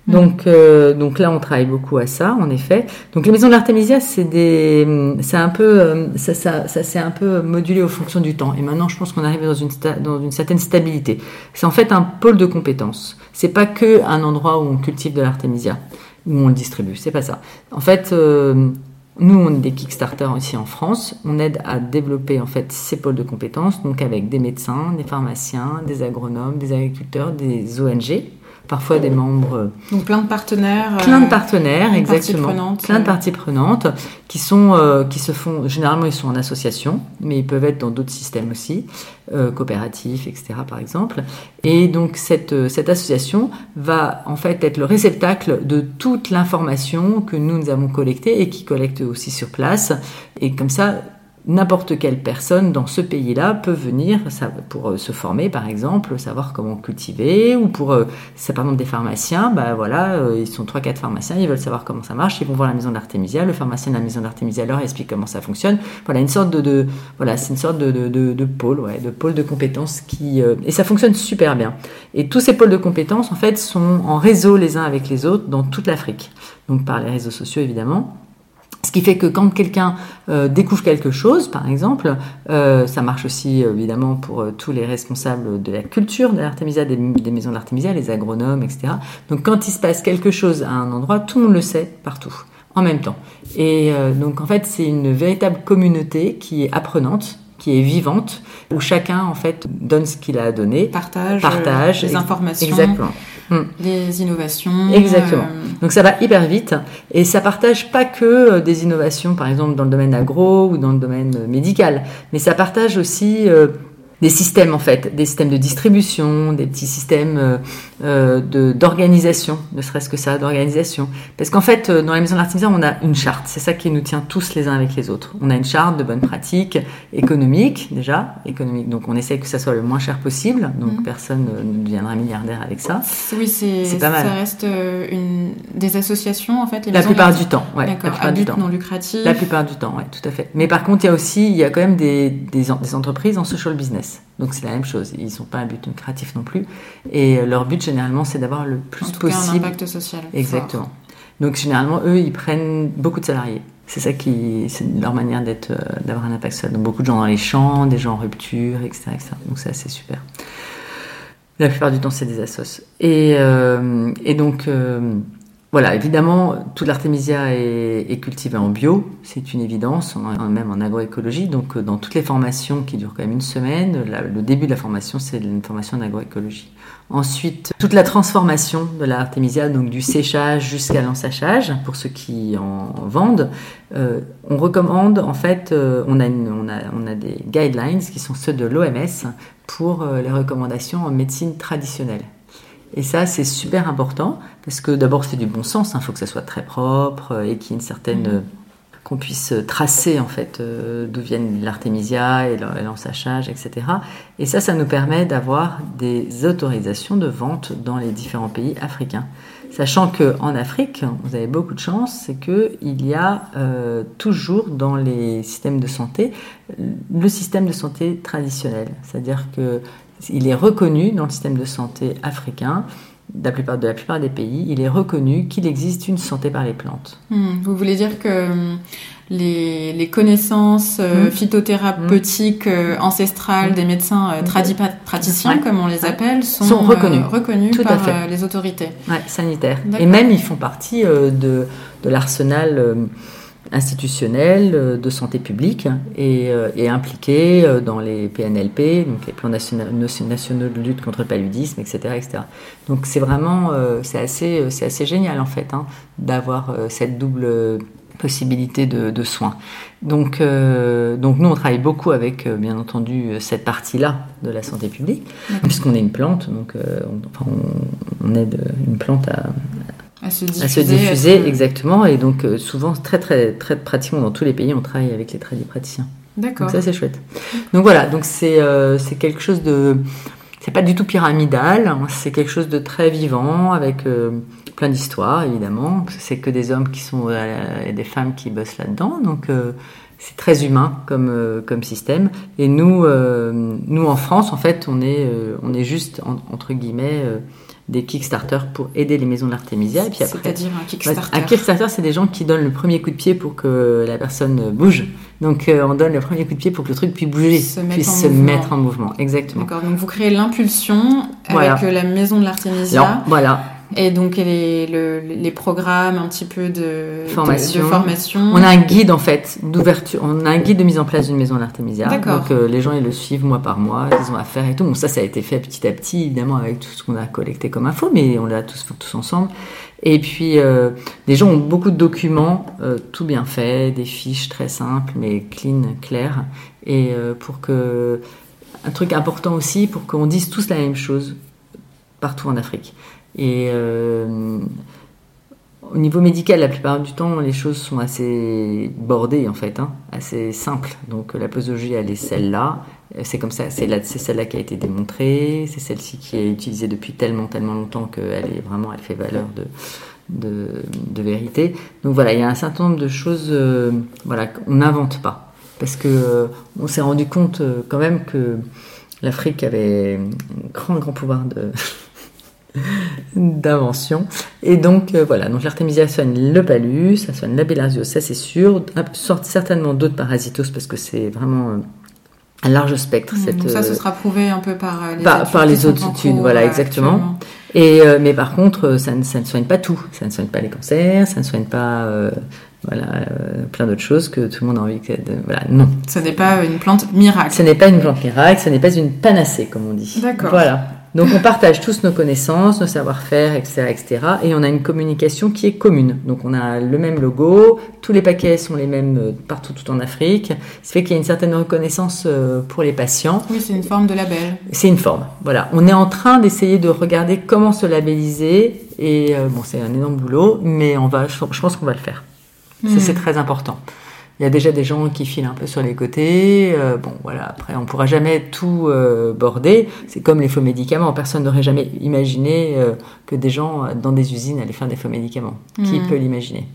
Donc, euh, donc là, on travaille beaucoup à ça, en effet. Donc les maisons de l'Artemisia, c'est des, c'est un peu, euh, ça, ça, ça s'est un peu modulé aux fonctions du temps. Et maintenant, je pense qu'on arrive dans une, sta- dans une certaine stabilité. C'est en fait un pôle de compétences. C'est pas que un endroit où on cultive de l'Artemisia, où on le distribue. C'est pas ça. En fait, euh, nous, on est des Kickstarter ici en France. On aide à développer en fait ces pôles de compétences, donc avec des médecins, des pharmaciens, des agronomes, des agriculteurs, des ONG, parfois des membres euh, Donc plein de partenaires. plein euh, de partenaires, plein de parties exactement. prenantes, plein de euh. parties prenantes qui sont euh, qui se font. Généralement, ils sont en association, mais ils peuvent être dans d'autres systèmes aussi, euh, coopératifs, etc. Par exemple. Et donc cette euh, cette association va en fait être le réceptacle de toute l'information que nous nous avons collectée et qui collecte aussi sur place. Et comme ça. N'importe quelle personne dans ce pays-là peut venir pour euh, se former, par exemple, savoir comment cultiver, ou pour, euh, c'est par exemple des pharmaciens, bah voilà, euh, ils sont trois quatre pharmaciens, ils veulent savoir comment ça marche, ils vont voir la maison d'Artemisia, le pharmacien de la maison d'Artemisia leur explique comment ça fonctionne. Voilà, une sorte de, de voilà, c'est une sorte de, de, de, de pôle, ouais, de pôle de compétences qui euh, et ça fonctionne super bien. Et tous ces pôles de compétences en fait sont en réseau les uns avec les autres dans toute l'Afrique, donc par les réseaux sociaux évidemment. Ce qui fait que quand quelqu'un euh, découvre quelque chose, par exemple, euh, ça marche aussi euh, évidemment pour euh, tous les responsables de la culture de l'Artemisia, des, des maisons de l'Artemisia, les agronomes, etc. Donc quand il se passe quelque chose à un endroit, tout le monde le sait partout, en même temps. Et euh, donc en fait, c'est une véritable communauté qui est apprenante, qui est vivante, où chacun en fait donne ce qu'il a à donner, Partage, partage les informations, Exactement. Hmm. les innovations. Exactement. euh, Donc ça va hyper vite et ça partage pas que euh, des innovations, par exemple dans le domaine agro ou dans le domaine euh, médical, mais ça partage aussi euh, des systèmes en fait, des systèmes de distribution, des petits systèmes euh, euh, de d'organisation, ne serait-ce que ça, d'organisation. Parce qu'en fait, euh, dans la maison de l'artisanat, on a une charte. C'est ça qui nous tient tous les uns avec les autres. On a une charte de bonnes pratiques économiques déjà, économique. Donc on essaie que ça soit le moins cher possible. Donc Mhm. personne ne deviendra milliardaire avec ça. Oui, c'est pas mal. Ça reste euh, une des associations en fait. les La plupart du temps, ouais. La plupart du but temps. non lucratif. La plupart du temps, oui, tout à fait. Mais par contre, il y a aussi, il y a quand même des, des entreprises en social business. Donc c'est la même chose. Ils sont pas un but lucratif non plus. Et euh, leur but, généralement, c'est d'avoir le plus en tout cas, un possible. impact social. Exactement. Donc généralement, eux, ils prennent beaucoup de salariés. C'est ça qui, c'est leur manière d'être, euh, d'avoir un impact social. Donc beaucoup de gens dans les champs, des gens en rupture, etc., etc. Donc ça, c'est super. La plupart du temps, c'est des assos. Et, euh, et donc, euh, voilà, évidemment, toute l'artémisia est, cultivée en bio, c'est une évidence, en- même en agroécologie. Donc, euh, dans toutes les formations qui durent quand même une semaine, le début de la formation, c'est une formation en agroécologie. Ensuite, toute la transformation de l'artémisia, donc du séchage jusqu'à l'ensachage, pour ceux qui en vendent, euh, on recommande, en fait, euh, on, a des guidelines qui sont ceux de l'OMS pour les recommandations en médecine traditionnelle. Et ça, c'est super important parce que d'abord, c'est du bon sens. Il faut que ça soit très propre euh, et qu'il y ait une certaine. euh, qu'on puisse tracer en fait euh, d'où viennent l'artémisia et l'en- et l'ensachage, etc. Et ça, ça nous permet d'avoir des autorisations de vente dans les différents pays africains. Sachant que en Afrique, vous avez beaucoup de chance, c'est que il y a euh, toujours dans les systèmes de santé le système de santé traditionnel, c'est-à-dire que il est reconnu dans le système de santé africain, de la plupart, de la plupart des pays, il est reconnu qu'il existe une santé par les plantes. Hmm, Vous voulez dire que hum, les, les connaissances euh, Hmm. phytothérapeutiques euh, ancestrales Hmm. des médecins euh, tradipraticiens, Ouais. comme on les appelle, sont, Sont reconnus. euh, Tout par les autorités. Ouais, sanitaire. D'accord. Et même, ils font partie de, de l'arsenal euh, institutionnel euh, de santé publique et, euh, et impliqués euh, dans les PNLP, donc les plans nationaux, de lutte contre le paludisme, etc. etc. Donc c'est vraiment, c'est assez, c'est assez génial en fait hein, d'avoir cette double possibilité de, de soins. Donc, euh, donc nous, on travaille beaucoup avec, euh, bien entendu, cette partie-là de la santé publique, puisqu'on est une plante, donc euh, on, enfin, on, on aide une plante à, À se diffuser. à se diffuser, à se- exactement. Et donc, euh, souvent, très, très, très pratiquement dans tous les pays, on travaille avec les tradipraticiens. D'accord. Donc, ça, c'est chouette. Donc, voilà, donc c'est euh, quelque chose de. C'est pas du tout pyramidal, hein, c'est quelque chose de très vivant, avec euh, plein d'histoires, évidemment. C'est que des hommes qui sont. euh, et des femmes qui bossent là-dedans. Donc. euh, c'est très humain comme, euh, comme système. Et nous, euh, nous, en France, en fait, on est, euh, on est juste, en- entre guillemets, euh, des Kickstarter pour aider les maisons de l'Artémisia. Et puis après, C'est-à-dire un Kickstarter. Un Kickstarter, c'est des gens qui donnent le premier coup de pied pour que la personne bouge. Donc, euh, on donne le premier coup de pied pour que le truc puisse bouger, Se puisse se mouvement. mettre en mouvement. Exactement. D'accord, donc vous créez l'impulsion avec la maison de l'artémisia Alors, voilà. Et donc les, le- les programmes un petit peu de Formation. de, de formation. On a un guide, en fait, d'ouverture. On a un guide de mise en place d'une maison l'Artémisia. D'accord. Donc, euh, les gens, ils le suivent mois par mois. Ils ont affaire et tout. Bon, ça, ça a été fait petit à petit, évidemment, avec tout ce qu'on a collecté comme info, mais on l'a tous fait tous ensemble. Et puis, euh, les gens ont beaucoup de documents, euh, tout bien fait, des fiches très simples, mais clean, claires. Et euh, pour que. Un truc important aussi, pour qu'on dise tous la même chose partout en Afrique. Et euh, au niveau médical, la plupart du temps, les choses sont assez bordées, en fait, hein, assez simples. Donc, la posologie, elle est celle-là. C'est comme ça, c'est celle-là qui a été démontrée. C'est celle-ci qui est utilisée depuis tellement, tellement longtemps qu'elle est vraiment, elle fait valeur de, de, de vérité. Donc voilà, il y a un certain nombre de choses, euh, voilà, qu'on n'invente pas. Parce que euh, on s'est rendu compte euh, quand même que l'Afrique avait un grand, grand pouvoir de d'invention. Et donc euh, voilà, donc l'artémisia soigne le palud, ça soigne la bilharziose, ça c'est sûr. Sortent certainement d'autres parasitoses parce que c'est vraiment euh, un large spectre. Mmh, cette, donc ça, ce euh, sera prouvé un peu par les par- études par les autres études, cours, voilà, exactement. Et euh, mais par contre, ça ne, ça ne soigne pas tout. Ça ne soigne pas les cancers, ça ne soigne pas euh, voilà euh, plein d'autres choses que tout le monde a envie que de, voilà non. Ce n'est pas une plante miracle. Ce n'est pas une plante miracle, ce n'est pas une panacée comme on dit. D'accord. Voilà. Donc on partage tous nos connaissances, nos savoir-faire, etc., etc. Et on a une communication qui est commune. Donc on a le même logo, tous les paquets sont les mêmes euh, partout tout en Afrique. Ce fait qu'il y a une certaine reconnaissance euh, pour les patients. Oui, c'est une forme de label. C'est une forme. Voilà. On est en train d'essayer de regarder comment se labelliser. Et euh, bon, c'est un énorme boulot, mais on va, je pense qu'on va le faire. Ça, c'est très important. Il y a déjà des gens qui filent un peu sur les côtés. Euh, bon, voilà, après, on pourra jamais tout euh, border. C'est comme les faux médicaments. Personne n'aurait jamais imaginé euh, que des gens dans des usines allaient faire des faux médicaments. Qui Mm. peut l'imaginer?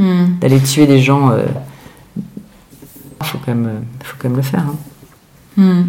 Hmm. D'aller tuer des gens, il faut, quand même, faut quand même le faire. hein. Hmm.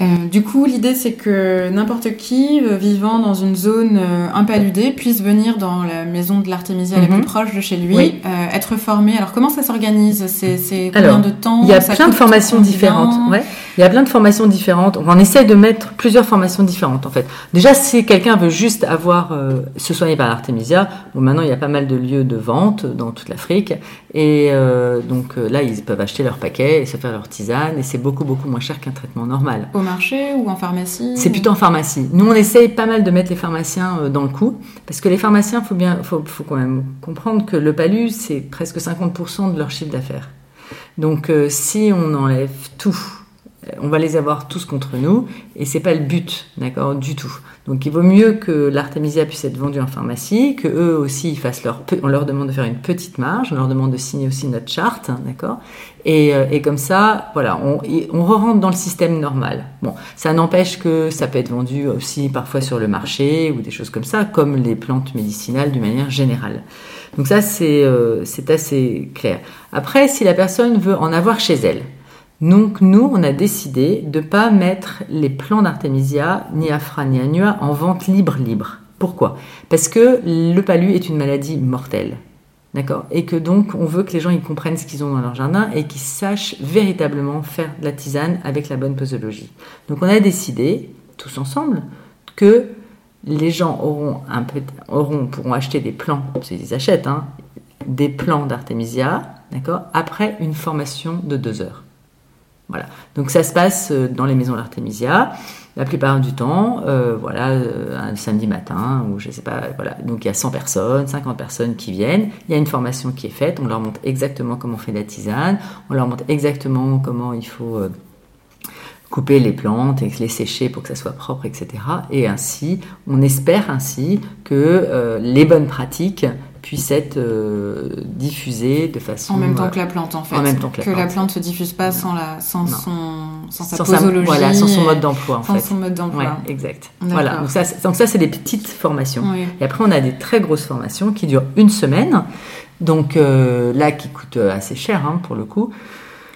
Euh, du coup, l'idée, c'est que n'importe qui euh, vivant dans une zone euh, impaludée puisse venir dans la maison de l'Artémisia la Mhm. plus proche de chez lui, Oui. euh, être formé. Alors, comment ça s'organise? C'est combien de temps? Il y a plein de formations différentes. Ouais. Il y a plein de formations différentes. On essaie de mettre plusieurs formations différentes en fait. Déjà, si quelqu'un veut juste avoir euh, se soigner par l'artémisia, bon, maintenant il y a pas mal de lieux de vente dans toute l'Afrique et euh, donc là ils peuvent acheter leur paquet et se faire leur tisane et c'est beaucoup beaucoup moins cher qu'un traitement normal. Au ou en pharmacie C'est plutôt en pharmacie. Nous, on essaye pas mal de mettre les pharmaciens euh, dans le coup, parce que les pharmaciens, faut bien, faut, faut quand même comprendre que le palu, c'est presque 50% de leur chiffre d'affaires. Donc, euh, si on enlève tout, euh, on va les avoir tous contre nous, et c'est pas le but, d'accord, du tout. Donc, il vaut mieux que l'artémisia puisse être vendue en pharmacie, que eux aussi fassent leur, on leur demande de faire une petite marge, on leur demande de signer aussi notre charte, hein, d'accord? Et, euh, et comme ça, voilà, on, re-rentre dans le système normal. Bon, ça n'empêche que ça peut être vendu aussi parfois sur le marché ou des choses comme ça, comme les plantes médicinales d'une manière générale. Donc ça, c'est euh, c'est assez clair. Après, si la personne veut en avoir chez elle, donc nous, on a décidé de pas mettre les plants d'artémisia, ni afra, ni annua en vente libre libre. Pourquoi? Parce que le palu est une maladie mortelle. D'accord? Et que donc, on veut que les gens ils comprennent ce qu'ils ont dans leur jardin et qu'ils sachent véritablement faire de la tisane avec la bonne posologie. Donc, on a décidé, tous ensemble, que les gens auront un peu, auront, pourront acheter des plants, ils achètent, hein, des plants d'artémisia, d'accord, après une formation de deux heures. Voilà. Donc ça se passe euh, dans les maisons d'artémisia. La plupart du temps, euh, voilà, euh, un samedi matin, ou je sais pas, voilà. Donc il y a 100 personnes, 50 personnes qui viennent. Il y a une formation qui est faite. On leur montre exactement comment on fait la tisane. On leur montre exactement comment il faut couper les plantes et les sécher pour que ça soit propre, etc. Et ainsi, on espère ainsi que les bonnes pratiques puissent être euh, diffusées de façon En même temps euh, que la plante, en fait. en même temps que la plante. ne se diffuse pas sans, la, sans, son, sans sa sans sa- posologie. voilà, sans son mode d'emploi en sans fait. son mode d'emploi. Ouais, exact. Voilà, donc ça, c'est- donc ça c'est des petites formations. Oui. Et après on a des très grosses formations qui durent une semaine, donc euh, là qui coûtent euh, assez cher hein, pour le coup.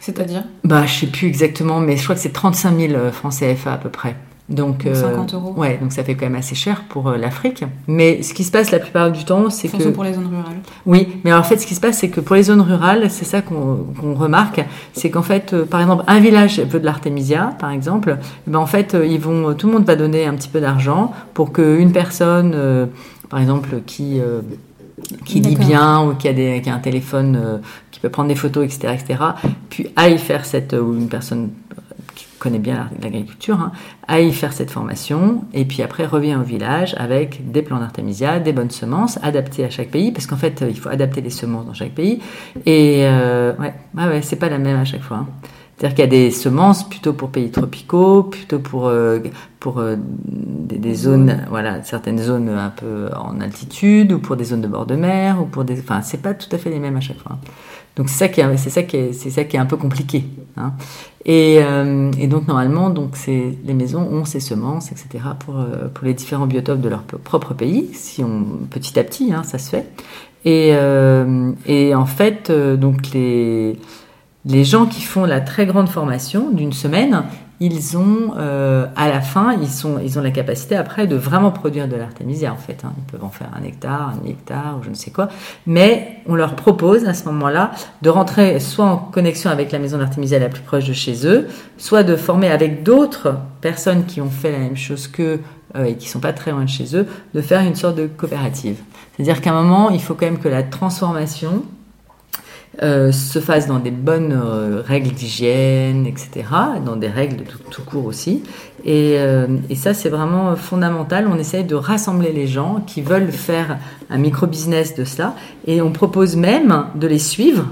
C'est-à-dire? Bah je sais plus exactement, mais je crois que c'est 35 000 euh, francs CFA à peu près. Donc, Donc 50 euros. Ouais, donc ça fait quand même assez cher pour euh, l'Afrique. Mais ce qui se passe la plupart du temps, c'est que pour les zones rurales. oui, mais en fait, ce qui se passe, c'est que pour les zones rurales, c'est ça qu'on qu'on remarque, c'est qu'en fait, euh, par exemple, un village veut de l'artémisia, par exemple, eh ben en fait, euh, ils vont, tout le monde va donner un petit peu d'argent pour qu'une personne, euh, par exemple, qui euh, qui lit bien ou qui a, des, qui a un téléphone, euh, qui peut prendre des photos, etc., etc., puis aille faire cette, ou une personne connaît bien la- l'agriculture, hein, aille faire cette formation, et puis après revient au village avec des plants d'artémisia, des bonnes semences, adaptées à chaque pays, parce qu'en fait, euh, il faut adapter les semences dans chaque pays, et euh, ouais, c'est pas la même à chaque fois. hein. C'est-à-dire qu'il y a des semences plutôt pour pays tropicaux, plutôt pour, euh, pour euh, des, zones, voilà, certaines zones un peu en altitude, ou pour des zones de bord de mer, ou pour des, enfin, c'est pas tout à fait les mêmes à chaque fois. Donc c'est ça qui est, c'est ça qui est, c'est ça qui est un peu compliqué. Hein. Et, euh, et donc normalement, donc les maisons ont ces semences, etc. pour euh, pour les différents biotopes de leur propre pays, si on petit à petit, hein, ça se fait. Et euh, et en fait, euh, donc les les gens qui font la très grande formation d'une semaine, ils ont euh, à la fin, ils ils ont la capacité après de vraiment produire de l'artémisia en fait. hein. Ils peuvent en faire un hectare, un hectare ou je ne sais quoi. Mais on leur propose à ce moment-là de rentrer soit en connexion avec la maison d'artémisia la plus proche de chez eux, soit de former avec d'autres personnes qui ont fait la même chose qu'eux euh, et qui sont pas très loin de chez eux, de faire une sorte de coopérative. C'est-à-dire qu'à un moment, il faut quand même que la transformation euh, se fasse dans des bonnes euh, règles d'hygiène, etc., dans des règles de tout, tout court aussi. Et, euh, et ça, c'est vraiment fondamental. On essaye de rassembler les gens qui veulent faire un micro-business de cela, et on propose même de les suivre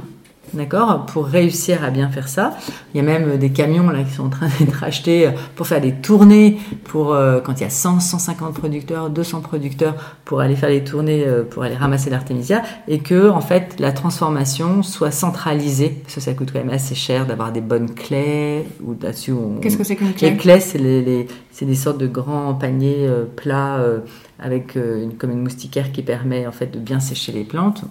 D'accord? Pour réussir à bien faire ça. Il y a même des camions là qui sont en train d'être achetés pour faire des tournées, pour euh, quand il y a 100, 150 producteurs, 200 producteurs, pour aller faire des tournées, euh, pour aller ramasser l'artémisia, et que en fait la transformation soit centralisée, parce que ça coûte quand même assez cher d'avoir des bonnes clés ou là-dessus. on- Qu'est-ce que c'est qu'une clé? Les clés, c'est les, les- c'est des sortes de grands paniers euh, plats avec une, comme une moustiquaire qui permet en fait de bien sécher les plantes.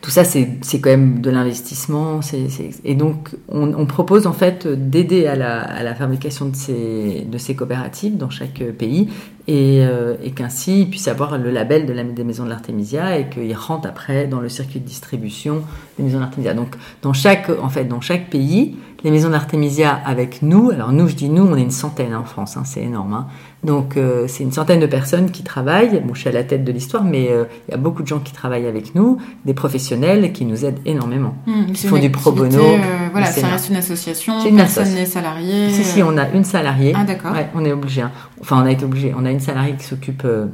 Tout ça, c'est quand même de l'investissement. Et donc, on, propose en fait d'aider à la, à la fabrication de ces, de ces coopératives dans chaque pays et, euh, et qu'ainsi ils puissent avoir le label de la, des maisons de l'artémisia et qu'ils rentrent après dans le circuit de distribution des maisons de l'artémisia. Donc, dans chaque, en fait, dans chaque pays, les maisons d'artémisia avec nous, alors nous, je dis nous, on est une centaine en France, hein, c'est énorme. hein. Donc, euh, c'est une centaine de personnes qui travaillent. Bon, je suis à la tête de l'histoire, mais euh, il y a beaucoup de gens qui travaillent avec nous, des professionnels qui nous aident énormément. Ils c'est font du pro bono, euh, voilà, ça reste une association, C'est une personne n'est salarié. Si, si, on a une salariée. Ah, d'accord. Ouais, on est obligé. hein. Enfin, on a été obligé. On a une salariée qui s'occupe euh,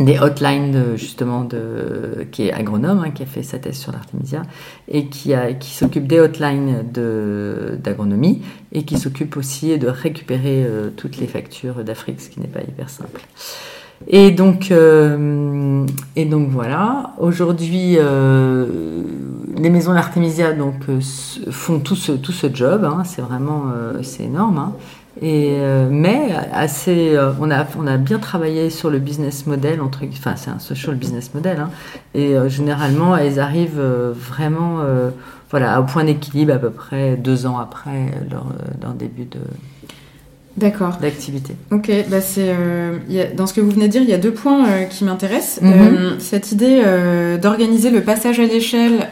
des hotlines, justement, de, qui est agronome, hein, qui a fait sa thèse sur l'artémisia, et qui, a, qui s'occupe des hotlines de, d'agronomie, et qui s'occupe aussi de récupérer euh, toutes les factures d'Afrique, ce qui n'est pas hyper simple. Et donc, euh, et donc voilà. Aujourd'hui, euh, les maisons d'artémisia donc font tout ce tout ce job. hein. c'est vraiment c'est énorme. hein. Et euh, mais assez, euh, on a on a bien travaillé sur le business model entre enfin c'est un social business model. hein. et euh, généralement elles arrivent vraiment voilà au point d'équilibre à peu près deux ans après leur, leur début de D'accord. d'activité. Ok, bah c'est euh, dans ce que vous venez de dire, il y a deux points euh, qui m'intéressent. Mhm. Euh, cette idée d'organiser le passage à l'échelle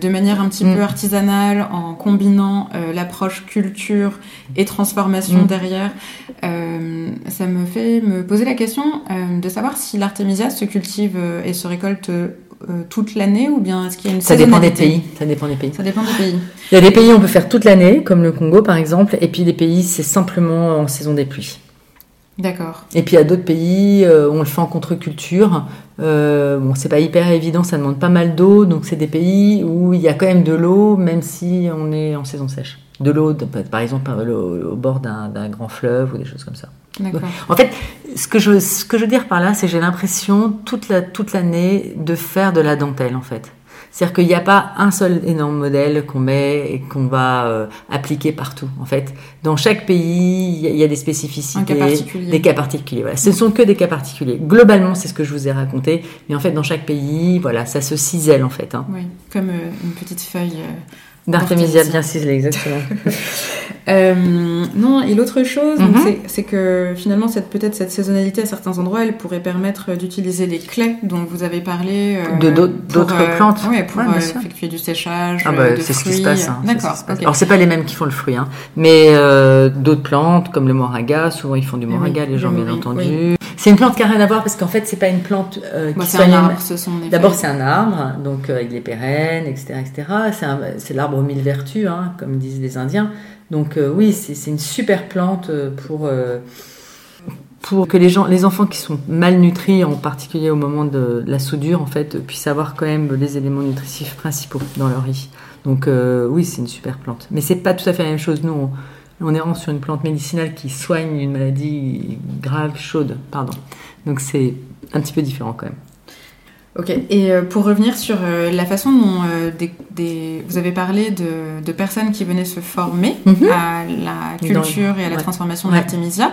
de manière un petit Mhm. peu artisanale, en combinant euh, l'approche culture et transformation Mhm. derrière, euh, ça me fait me poser la question euh, de savoir si l'artémisia se cultive et se récolte euh, toute l'année ou bien est-ce qu'il y a une Ça dépend des pays. Ça dépend des pays. Ça dépend des pays. Il y a des pays où on peut faire toute l'année, comme le Congo par exemple, et puis des pays c'est simplement en saison des pluies. D'accord. Et puis il y a d'autres pays euh, où on le fait en contre-culture. Euh, bon, c'est pas hyper évident, ça demande pas mal d'eau, donc c'est des pays où il y a quand même de l'eau, même si on est en saison sèche. De l'eau, de- par exemple, au, au bord d'un grand fleuve ou des choses comme ça. D'accord. En fait, ce que je, ce que je veux dire par là, c'est que j'ai l'impression toute la, toute l'année de faire de la dentelle, en fait. C'est-à-dire qu'il n'y a pas un seul énorme modèle qu'on met et qu'on va euh, appliquer partout. En fait, dans chaque pays, il y a- il y, a des spécificités, cas des cas particuliers. Voilà. Ce ne sont que des cas particuliers. Globalement, c'est ce que je vous ai raconté, mais en fait, dans chaque pays, voilà, ça se cisèle en fait. Hein. Oui, comme euh, une petite feuille. euh, D'artémisia D'artémisia. bien ciselée, exactement. Euh, non, et l'autre chose, Mhm. c'est- que finalement, cette peut-être cette saisonnalité à certains endroits, elle pourrait permettre d'utiliser les clés dont vous avez parlé. euh, De d'autres- euh, plantes. ouais, pour Ouais, effectuer du séchage. Ah bah, c'est ce qui se passe. hein, ce D'accord. se passe. ok. Alors c'est pas les mêmes qui font le fruit, hein, mais d'autres plantes comme le moringa, souvent ils font du Oui, moringa, les gens oui, bien oui, entendu. C'est une plante qui a rien à voir parce qu'en fait c'est pas une plante euh, qui soigne- ce des D'abord c'est un arbre, donc euh, il est pérenne, etc., etc. C'est un- Mille vertus, hein, comme disent les Indiens. Donc euh, oui, c'est une super plante euh, pour euh, pour que les gens, les enfants qui sont malnutris, en particulier au moment de la soudure, en fait, puissent avoir quand même les éléments nutritifs principaux dans leur riz. Donc oui, c'est une super plante. Mais c'est pas tout à fait la même chose. Nous, on, on est sur une plante médicinale qui soigne une maladie grave, chaude, pardon. Donc c'est un petit peu différent quand même. Ok. Et euh, pour revenir sur euh, la façon dont euh, des, des- vous avez parlé de, de personnes qui venaient se former Mhm. à la culture et à la ouais. transformation d'Artemisia,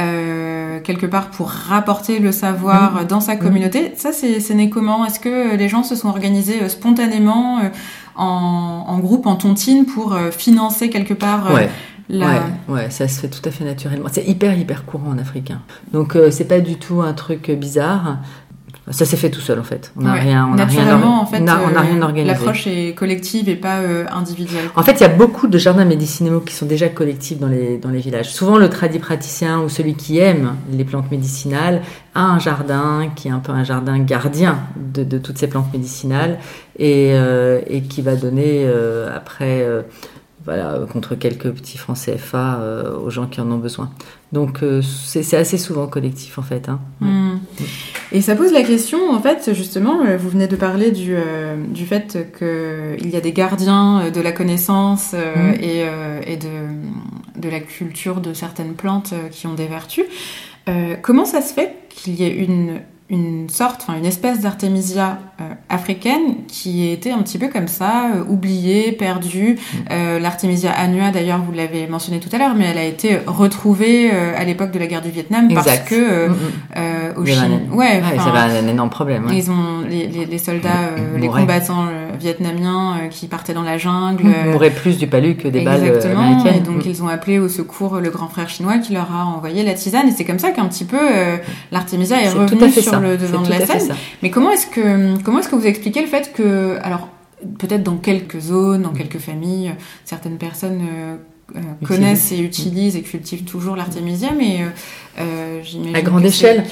euh, quelque part pour rapporter le savoir Mhm. dans sa communauté. Ça, c'est c'est né comment? Est-ce que les gens se sont organisés spontanément euh, en, en groupe, en tontine, pour financer quelque part Ouais. la... Ouais, ouais, ça se fait tout à fait naturellement. C'est hyper, hyper courant en Afrique. hein. Donc, euh, c'est pas du tout un truc bizarre. Ça s'est fait tout seul en fait. On n'a rien, on naturellement en fait. On n'a rien organisé. L'approche est collective et pas individuelle. En fait, il y a beaucoup de jardins médicinaux qui sont déjà collectifs dans les dans les villages. Souvent, le tradit praticien ou celui qui aime les plantes médicinales a un jardin qui est un peu un jardin gardien de, de toutes ces plantes médicinales et, et qui va donner après voilà, contre quelques petits francs CFA euh, aux gens qui en ont besoin. Donc euh, c'est assez souvent collectif en fait. Hein. Hmm. Et ça pose la question, en fait, justement, euh, vous venez de parler du, du fait qu'il y a des gardiens de la connaissance hmm. et, et de, de, la culture de certaines plantes qui ont des vertus. comment ça se fait qu'il y ait une une sorte, enfin une espèce d'artémisia euh, africaine qui était un petit peu comme ça, euh, oubliée, perdue. Mm. Euh, l'artémisia annua, d'ailleurs, vous l'avez mentionné tout à l'heure, mais elle a été retrouvée à l'époque de la guerre du Vietnam parce que mm, mm. au Chine, ouais, ça va un énorme problème. Ils ont les, les, les soldats, les combattants vietnamiens qui partaient dans la jungle mouraient plus du palu que des balles américaines. Et donc ils ont appelé au secours le grand frère chinois qui leur a envoyé la tisane. Et c'est comme ça qu'un petit peu l'artémisia est, est revenue sur le devant de la scène. Mais comment est-ce que comment est-ce que vous expliquez le fait que alors peut-être dans quelques zones, dans quelques familles, certaines personnes euh, euh, connaissent et utilisent et cultivent toujours l'artémisia, mais euh, euh j'imagine à grande échelle.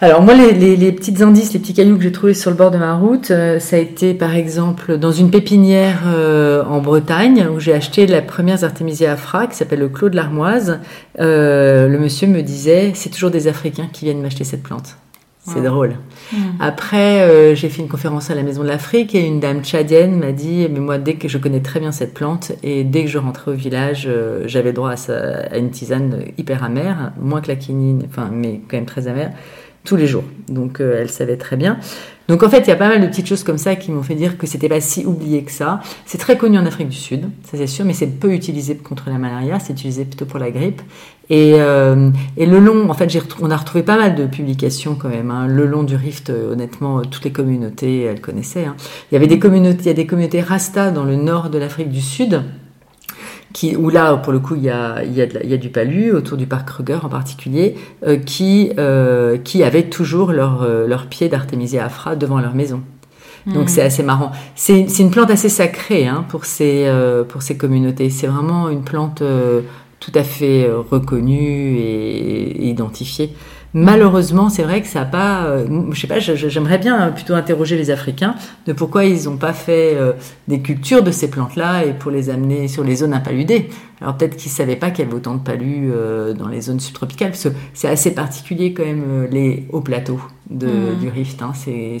Alors moi, les, les, petites indices, les petits cailloux que j'ai trouvés sur le bord de ma route, ça a été par exemple dans une pépinière en Bretagne où j'ai acheté la première artémisia afra qui s'appelle le Clos de l'Armoise. le monsieur me disait, c'est toujours des Africains qui viennent m'acheter cette plante. C'est drôle. Hmm. Après, euh, j'ai fait une conférence à la Maison de l'Afrique et une dame tchadienne m'a dit, mais moi, dès que je connais très bien cette plante et dès que je rentrais au village, euh, j'avais droit à, à, une tisane hyper amère, moins que la quinine, enfin, mais quand même très amère, tous les jours. Donc, euh, elle savait très bien. Donc en fait, il y a pas mal de petites choses comme ça qui m'ont fait dire que c'était pas si oublié que ça. C'est très connu en Afrique du Sud, ça c'est sûr, mais c'est peu utilisé contre la malaria, c'est utilisé plutôt pour la grippe. Et, euh, et le long, en fait, on a retrouvé pas mal de publications quand même. Hein. Le long du Rift, euh, honnêtement, toutes les communautés, elles connaissaient. Hein. Il y avait des communautés, il y a des communautés Rasta dans le nord de l'Afrique du Sud qui, où là, pour le coup, il y a, il y a, il y a du palu, autour du parc Kruger en particulier, euh, qui, euh, qui avaient toujours leur, euh, leur pied d'Artemisia afra devant leur maison. Donc hmm. c'est assez marrant. C'est une plante assez sacrée hein, pour, ces, euh, pour ces communautés. C'est vraiment une plante euh, tout à fait reconnue et, et identifiée. Malheureusement, c'est vrai que ça n'a pas. Euh, je sais pas, j'aimerais bien plutôt interroger les Africains de pourquoi ils n'ont pas fait euh, des cultures de ces plantes-là et pour les amener sur les zones impaludées. Alors peut-être qu'ils ne savaient pas qu'il y avait autant de palus euh, dans les zones subtropicales, parce que c'est assez particulier quand même les hauts plateaux de, mmh. du Rift. Hein. C'est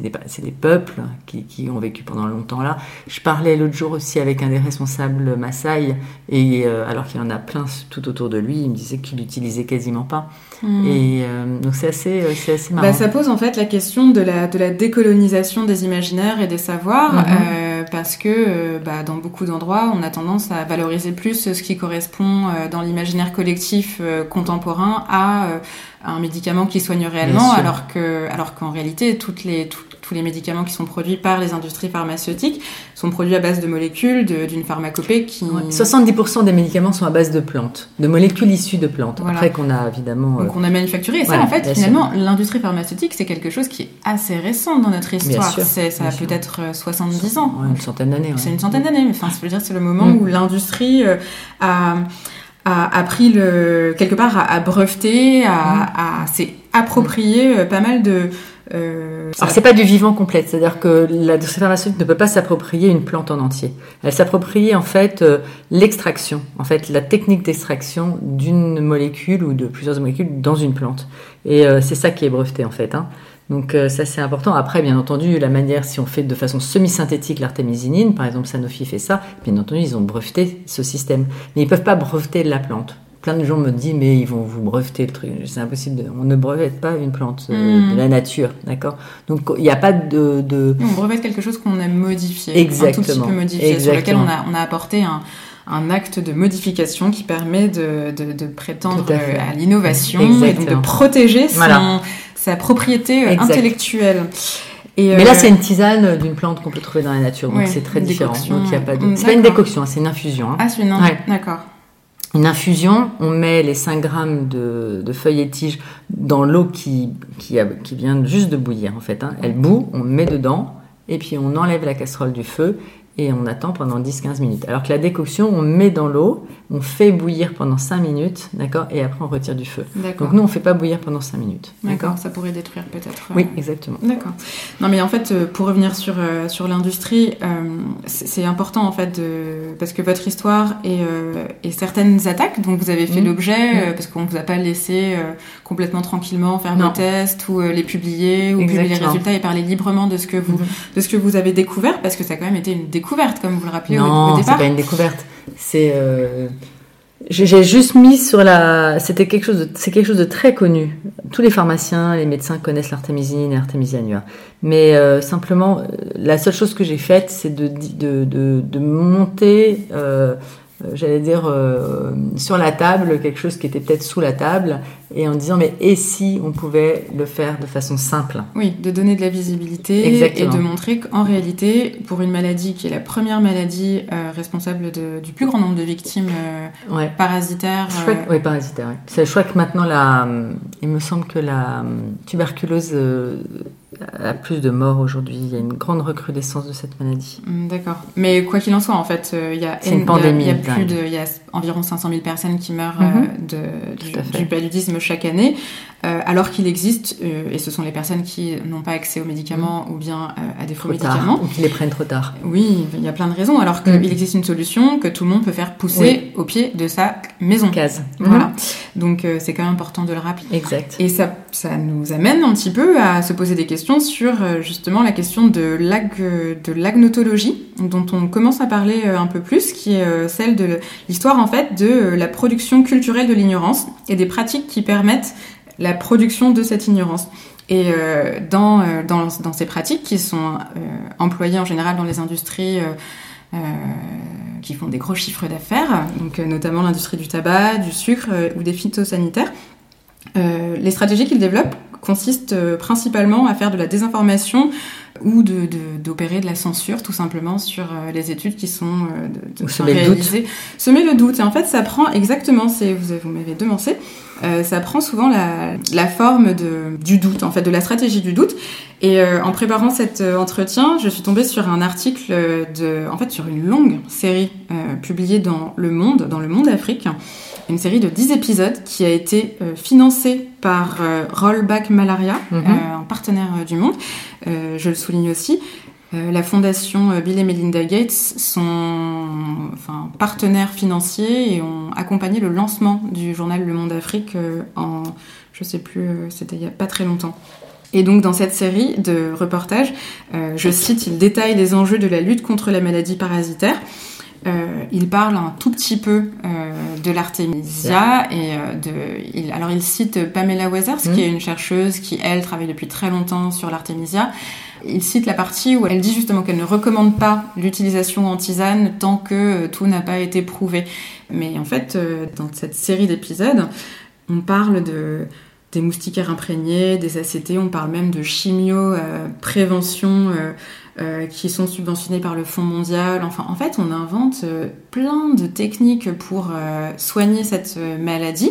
des, des, peuples qui, qui, ont vécu pendant longtemps là. Je parlais l'autre jour aussi avec un des responsables Maasai, et alors qu'il y en a plein tout autour de lui, il me disait qu'il l'utilisait quasiment pas. Mm. Et euh, donc c'est assez, euh, c'est assez marrant. Bah, ça pose en fait la question de la, de la décolonisation des imaginaires et des savoirs, mm-hmm. euh, parce que bah, dans beaucoup d'endroits, on a tendance à valoriser plus ce qui correspond dans l'imaginaire collectif contemporain à un médicament qui soigne réellement, alors que, alors qu'en réalité, toutes les, tous les médicaments qui sont produits par les industries pharmaceutiques sont produits à base de molécules d'une pharmacopée qui... 70% des médicaments sont à base de plantes, de molécules issues de plantes. Après qu'on a évidemment... Donc on a manufacturé. Et ça, en fait, finalement, l'industrie pharmaceutique, c'est quelque chose qui est assez récent dans notre histoire. Ça a peut-être 70 euh, ans. une centaine d'années. C'est une centaine d'années. Enfin, je veux dire, c'est le moment mm. où l'industrie euh, a a, pris le quelque part à, breveter, à, à s'est approprié euh, pas mal de euh, Alors c'est pas du vivant complet, c'est-à-dire que la pharmaceutique ne peut pas s'approprier une plante en entier. Elle s'approprie en fait euh, l'extraction, en fait la technique d'extraction d'une molécule ou de plusieurs molécules dans une plante. Et euh, c'est ça qui est breveté en fait. Hein. Donc euh, ça c'est important. Après, bien entendu, la manière, si on fait de façon semi-synthétique l'artémisinine, par exemple Sanofi fait ça, bien entendu, ils ont breveté ce système. Mais ils peuvent pas breveter la plante plein de gens me disent mais ils vont vous breveter le truc. C'est impossible. On ne brevette pas une plante euh, hmm. de la nature, d'accord? Donc il n'y a pas de, de... On brevette quelque chose qu'on a modifié, Exactement. un tout petit peu modifié, sur lequel on a, on a apporté un, un acte de modification qui permet de, de, de prétendre à, l'innovation et donc de protéger son, sa propriété euh, intellectuelle. Et mais là, euh, c'est une tisane d'une plante qu'on peut trouver dans la nature, donc c'est très différent. Donc il y a pas de. C'est pas une décoction, hein, c'est une infusion. Hein. Ah, c'est une. D'accord. une infusion, on met les 5 grammes de, de feuilles et tiges dans l'eau qui, qui, a- qui vient juste de bouillir en fait. hein. Elle bout, on met dedans et puis on enlève la casserole du feu et on attend pendant 10-15 minutes. Alors que la décoction, on met dans l'eau, on fait bouillir pendant 5 minutes, d'accord Et après on retire du feu. Donc nous, on fait pas bouillir pendant 5 minutes. D'accord, ça pourrait détruire peut-être. euh, Oui, exactement. D'accord. Non, mais en fait, euh, pour revenir sur, euh, sur l'industrie, euh, c'est important en fait de... parce que votre histoire et, euh, et certaines attaques dont vous avez fait Mhm. l'objet, euh, Mhm. parce qu'on vous a pas laissé complètement tranquillement faire vos tests ou les publier ou publier les résultats et parler librement de ce que vous Mhm. de ce que vous avez découvert, parce que ça a quand même été une découverte, comme vous le rappelez au, au Non, c'est pas une découverte. C'est euh, j'ai juste mis sur la. C'était quelque chose. de- C'est quelque chose de très connu. Tous les pharmaciens, les médecins connaissent l'artémisine et l'artémisia annua. Mais euh, simplement, euh, la seule chose que j'ai faite, c'est de, de, de, de monter. euh, J'allais dire euh, sur la table quelque chose qui était peut-être sous la table et en disant mais et si on pouvait le faire de façon simple Oui, de donner de la visibilité Exactement. et de montrer qu'en réalité, pour une maladie qui est la première maladie euh, responsable de- du plus grand nombre de victimes euh, ouais parasitaires, crois euh, oui, parasitaire. ouais. C'est- Je crois que maintenant, la, il me semble que la hum, tuberculose euh, a plus de morts aujourd'hui. Il y a une grande recrudescence de cette maladie. hum, d'accord. Mais quoi qu'il en soit, en fait, euh, il y a une pandémie Il y a, dingue. plus de, il y a environ 500 000 personnes qui meurent Mhm. euh, de, du paludisme chaque année, euh, alors qu'il existe, euh, et ce sont les personnes qui n'ont pas accès aux médicaments ou bien euh, à des faux. Trop tard. médicaments. Ou qu'ils les prennent trop tard. Oui, il y a plein de raisons, alors qu'il Mm. existe une solution que tout le monde peut faire pousser au pied de sa maison. Case. Voilà. Donc euh, c'est quand même important de le rappeler. Exact. Et ça, ça nous amène un petit peu à se poser des questions sur justement la question de l'ag, de l'agnotologie, dont on commence à parler un peu plus, qui est celle de l'histoire en fait de la production culturelle de l'ignorance et des pratiques qui permettent la production de cette ignorance. Et euh, dans, euh, dans, ces pratiques qui sont euh, employées en général dans les industries qui font des gros chiffres d'affaires, notamment l'industrie du tabac, du sucre ou des phytosanitaires, les stratégies qu'ils développent consistent euh, principalement à faire de la désinformation ou de- de- d'opérer de, la censure tout simplement sur euh, les études qui sont euh, de, de- semer le doute. réalisées. Semer le doute. Et en fait, ça prend exactement, c'est vous, vous m'avez devancé, euh, ça prend souvent la, la forme de, du doute, en fait, de la stratégie du doute. Et euh, en préparant cet euh, entretien, je suis tombée sur un article euh, de, en fait, sur une longue série euh, publiée dans Le Monde, dans Le Monde Afrique, une série de 10 épisodes qui a été euh, financée par euh, Rollback Malaria, Mhm. euh, un partenaire du Monde. Je le souligne aussi. La fondation Bill et Melinda Gates sont enfin, partenaires financiers et ont accompagné le lancement du journal Le Monde Afrique en, je sais plus, c'était il y a pas très longtemps. Et donc dans cette série de reportages, je cite, il détaille les enjeux de la lutte contre la maladie parasitaire. Euh, il parle un tout petit peu euh, de l'artémisia et euh, de. Il, alors il cite Pamela Weathers, qui est une chercheuse qui elle travaille depuis très longtemps sur l'artémisia. Il cite la partie où elle dit justement qu'elle ne recommande pas l'utilisation en tisane tant que euh, tout n'a pas été prouvé. Mais en fait, euh, dans cette série d'épisodes, on parle de des moustiquaires imprégnés, des ACT, on parle même de chimio, euh, prévention, euh, qui sont subventionnés par le Fonds mondial. Enfin, en fait, on invente euh, plein de techniques pour euh, soigner cette maladie,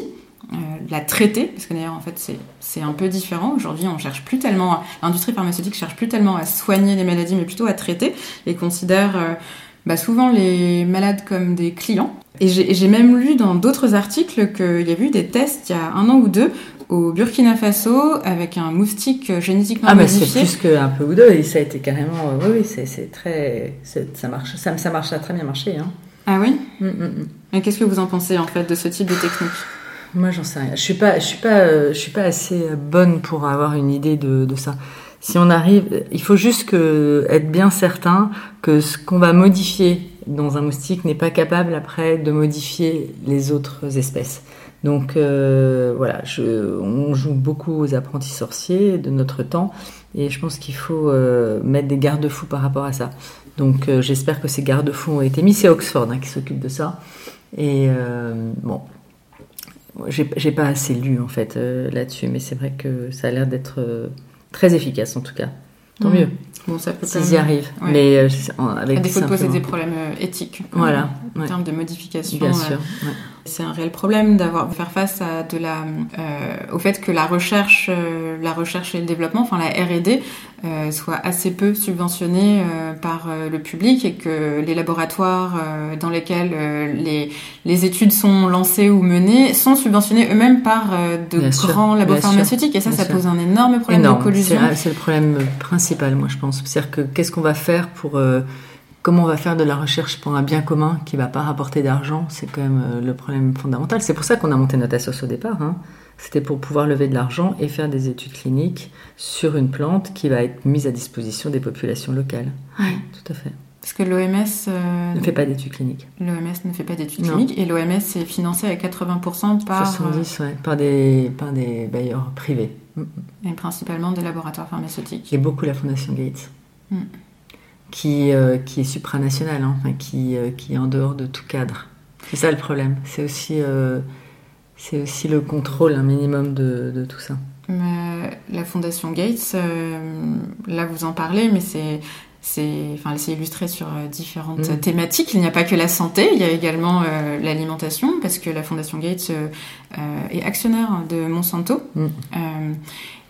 la traiter, parce que d'ailleurs, en fait, c'est- un peu différent. Aujourd'hui, on cherche plus tellement, l'industrie pharmaceutique cherche plus tellement à soigner les maladies, mais plutôt à traiter, et considère bah, souvent les malades comme des clients. Et j'ai même lu dans d'autres articles qu'il y a eu des tests il y a un an ou deux au Burkina Faso avec un moustique génétiquement Ah, mais c'est modifié. plus qu'un peu ou deux. Et ça a été carrément. euh, oui, oui, c'est très. Ça marche. Ça, ça marche, ça a très bien marché. Hein. Ah oui? Mm, mm, mm. Qu'est-ce que vous en pensez en fait de ce type de technique? Moi, j'en sais rien. Je suis pas, je suis pas, euh, je suis pas assez bonne pour avoir une idée de, de ça. Si on arrive, il faut juste que, être bien certain que ce qu'on va modifier dans un moustique n'est pas capable après de modifier les autres espèces. Donc euh, voilà, je, on joue beaucoup aux apprentis sorciers de notre temps et je pense qu'il faut euh, mettre des garde-fous par rapport à ça. Donc euh, j'espère que ces garde-fous ont été mis. C'est Oxford hein, qui s'occupe de ça. Et bon, j'ai pas assez lu en fait là-dessus, mais c'est vrai que ça a l'air d'être très efficace en tout cas. Tant mieux, Bon, ça peut s'ils y arrivent. ouais. Mais euh, en- À avec défaut de poser des problèmes euh, éthiques. Voilà, en termes de modification. Bien sûr. C'est un réel problème d'avoir faire face à de la, euh, au fait que la recherche, euh, la recherche et le développement, enfin la R&D, euh, soit assez peu subventionnée euh, par euh, le public et que les laboratoires euh, dans lesquels les, les études sont lancées ou menées sont subventionnés eux-mêmes par de Bien grands labos pharmaceutiques et ça, ça sûr. pose un énorme problème Énorme. de collusion. C'est c'est le problème principal, moi, je pense. C'est-à-dire que qu'est-ce qu'on va faire pour. Comment on va faire de la recherche pour un bien commun qui va pas rapporter d'argent C'est quand même euh, le problème fondamental. C'est pour ça qu'on a monté notre assoce au départ. hein. C'était pour pouvoir lever de l'argent et faire des études cliniques sur une plante qui va être mise à disposition des populations locales. Ouais. Tout à fait. Parce que l'OMS euh, Ne fait pas d'études cliniques. l'OMS ne fait pas d'études cliniques et l'OMS est financé à 80% par 70, ouais, par des, par des bailleurs privés. Euh, et principalement des laboratoires pharmaceutiques. Et beaucoup la Fondation Gates, Mm. Qui, euh, qui est supranationale, hein, qui, euh, qui est en dehors de tout cadre. C'est ça le problème. C'est aussi, euh, c'est aussi le contrôle un minimum de, de tout ça. Mais la Fondation Gates, là vous en parlez, mais c'est c'est enfin, illustré sur différentes Mm. thématiques. Il n'y a pas que la santé, il y a également euh, l'alimentation, parce que la Fondation Gates euh, est actionnaire de Monsanto. Mm. Euh,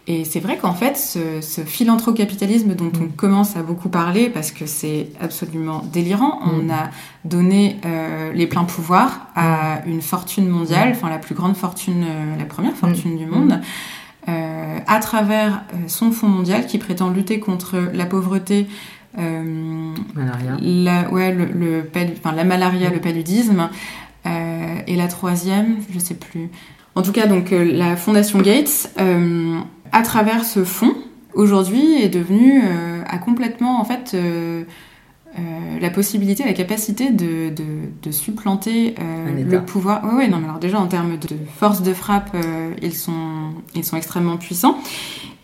et c'est vrai qu'en fait, ce, ce philanthrocapitalisme dont on Mm. commence à beaucoup parler, parce que c'est absolument délirant, on Mm. a donné euh, les pleins pouvoirs à une fortune mondiale, Mm. enfin la plus grande fortune, euh, la première fortune du monde, euh, à travers son fonds mondial qui prétend lutter contre la pauvreté, Malaria. la, ouais, le, le pal- enfin, la malaria, Mm. le paludisme, et la troisième, je sais plus. En tout cas, donc la Fondation Gates, à travers ce fonds, aujourd'hui est devenue euh, a complètement en fait euh, euh, la possibilité, la capacité de, de, de supplanter euh, le pouvoir. Ouais, ouais, non, mais alors déjà en termes de force de frappe, euh, ils sont ils sont extrêmement puissants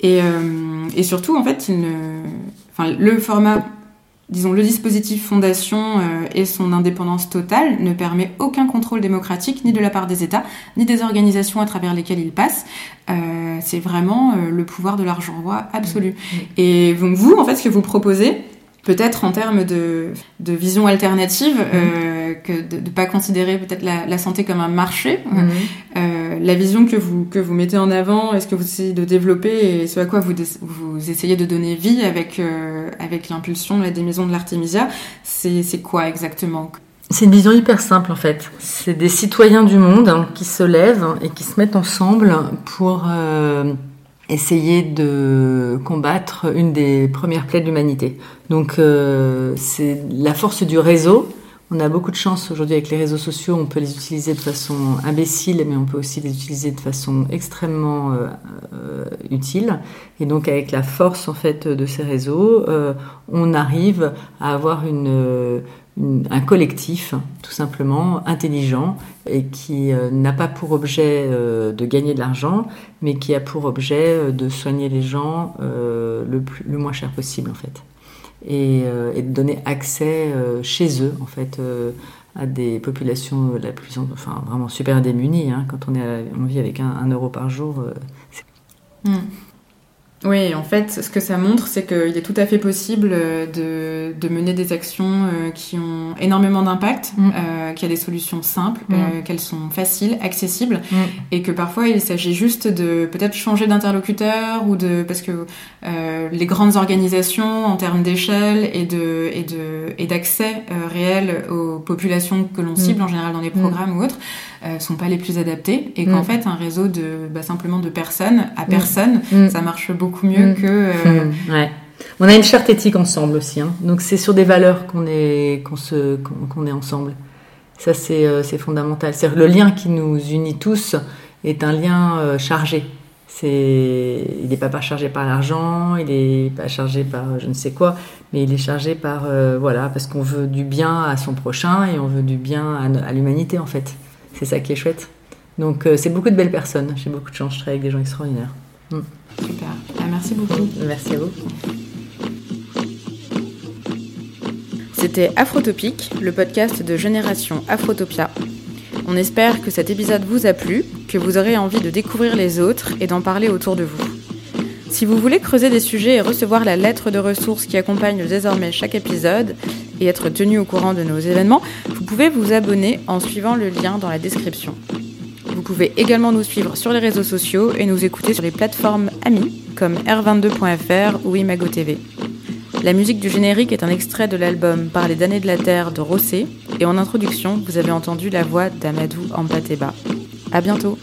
et euh, et surtout en fait, ils ne, enfin le format disons, le dispositif fondation euh, et son indépendance totale ne permet aucun contrôle démocratique ni de la part des États, ni des organisations à travers lesquelles ils passent. Euh, c'est vraiment euh, le pouvoir de l'argent roi absolu. Et donc vous, en fait, ce que vous proposez, peut-être en termes de, de vision alternative, euh, que de ne pas considérer peut-être la, la santé comme un marché, Mhm. euh, la vision que vous, que vous mettez en avant, est-ce que vous essayez de développer et ce à quoi vous, vous essayez de donner vie avec, euh, avec l'impulsion des maisons de l'Artemisia, c'est c'est quoi exactement? C'est une vision hyper simple en fait. C'est des citoyens du monde hein, qui se lèvent et qui se mettent ensemble pour euh, essayer de combattre une des premières plaies de l'humanité. Donc euh, c'est la force du réseau. On a beaucoup de chance aujourd'hui avec les réseaux sociaux, on peut les utiliser de façon imbécile, mais on peut aussi les utiliser de façon extrêmement euh, euh, utile. Et donc avec la force en fait de ces réseaux, euh, on arrive à avoir une, une- un collectif tout simplement intelligent et qui euh, n'a pas pour objet euh, de gagner de l'argent, mais qui a pour objet euh, de soigner les gens le, plus, le moins cher possible en fait et, de donner accès chez eux en fait à des populations la plus enfin vraiment super démunies hein. quand on est on vit avec un, euro par jour euh, Oui, en fait, ce que ça montre, c'est qu'il est tout à fait possible euh, de, de mener des actions euh, qui ont énormément d'impact, Mm. euh, qu'il y a des solutions simples, Mm. euh, qu'elles sont faciles, accessibles, Mm. et que parfois il s'agit juste de peut-être changer d'interlocuteur ou de parce que euh, les grandes organisations en termes d'échelle et de et de et d'accès réel aux populations que l'on cible en général dans les programmes ou autres euh, sont pas les plus adaptés et qu'en Mm. fait un réseau de bah, simplement de personnes à personne Mm. ça marche beaucoup mieux Mm. que euh, ouais. On a une charte éthique ensemble aussi, hein. donc c'est sur des valeurs qu'on est, qu'on se, qu'on est ensemble. Ça c'est, euh, c'est fondamental. C'est le lien qui nous unit tous est un lien euh, chargé. C'est, il n'est pas pas chargé par l'argent, il n'est pas chargé par je ne sais quoi, mais il est chargé par euh, voilà parce qu'on veut du bien à son prochain et on veut du bien à, à l'humanité en fait. C'est ça qui est chouette. Donc euh, c'est beaucoup de belles personnes. J'ai beaucoup de chance. Je travaille avec des gens extraordinaires. super Ah, merci beaucoup Merci à vous. C'était Afrotopique, le podcast de Génération Afrotopia. On espère que cet épisode vous a plu, que vous aurez envie de découvrir les autres et d'en parler autour de vous. Si vous voulez creuser des sujets et recevoir la lettre de ressources qui accompagne désormais chaque épisode et être tenu au courant de nos événements, vous pouvez vous abonner en suivant le lien dans la description. Vous pouvez également nous suivre sur les réseaux sociaux et nous écouter sur les plateformes amies comme r22.fr ou Imago TV. La musique du générique est un extrait de l'album Par les damnés de la terre de Rossé et en introduction, vous avez entendu la voix d'Amadou Ampateba. À bientôt!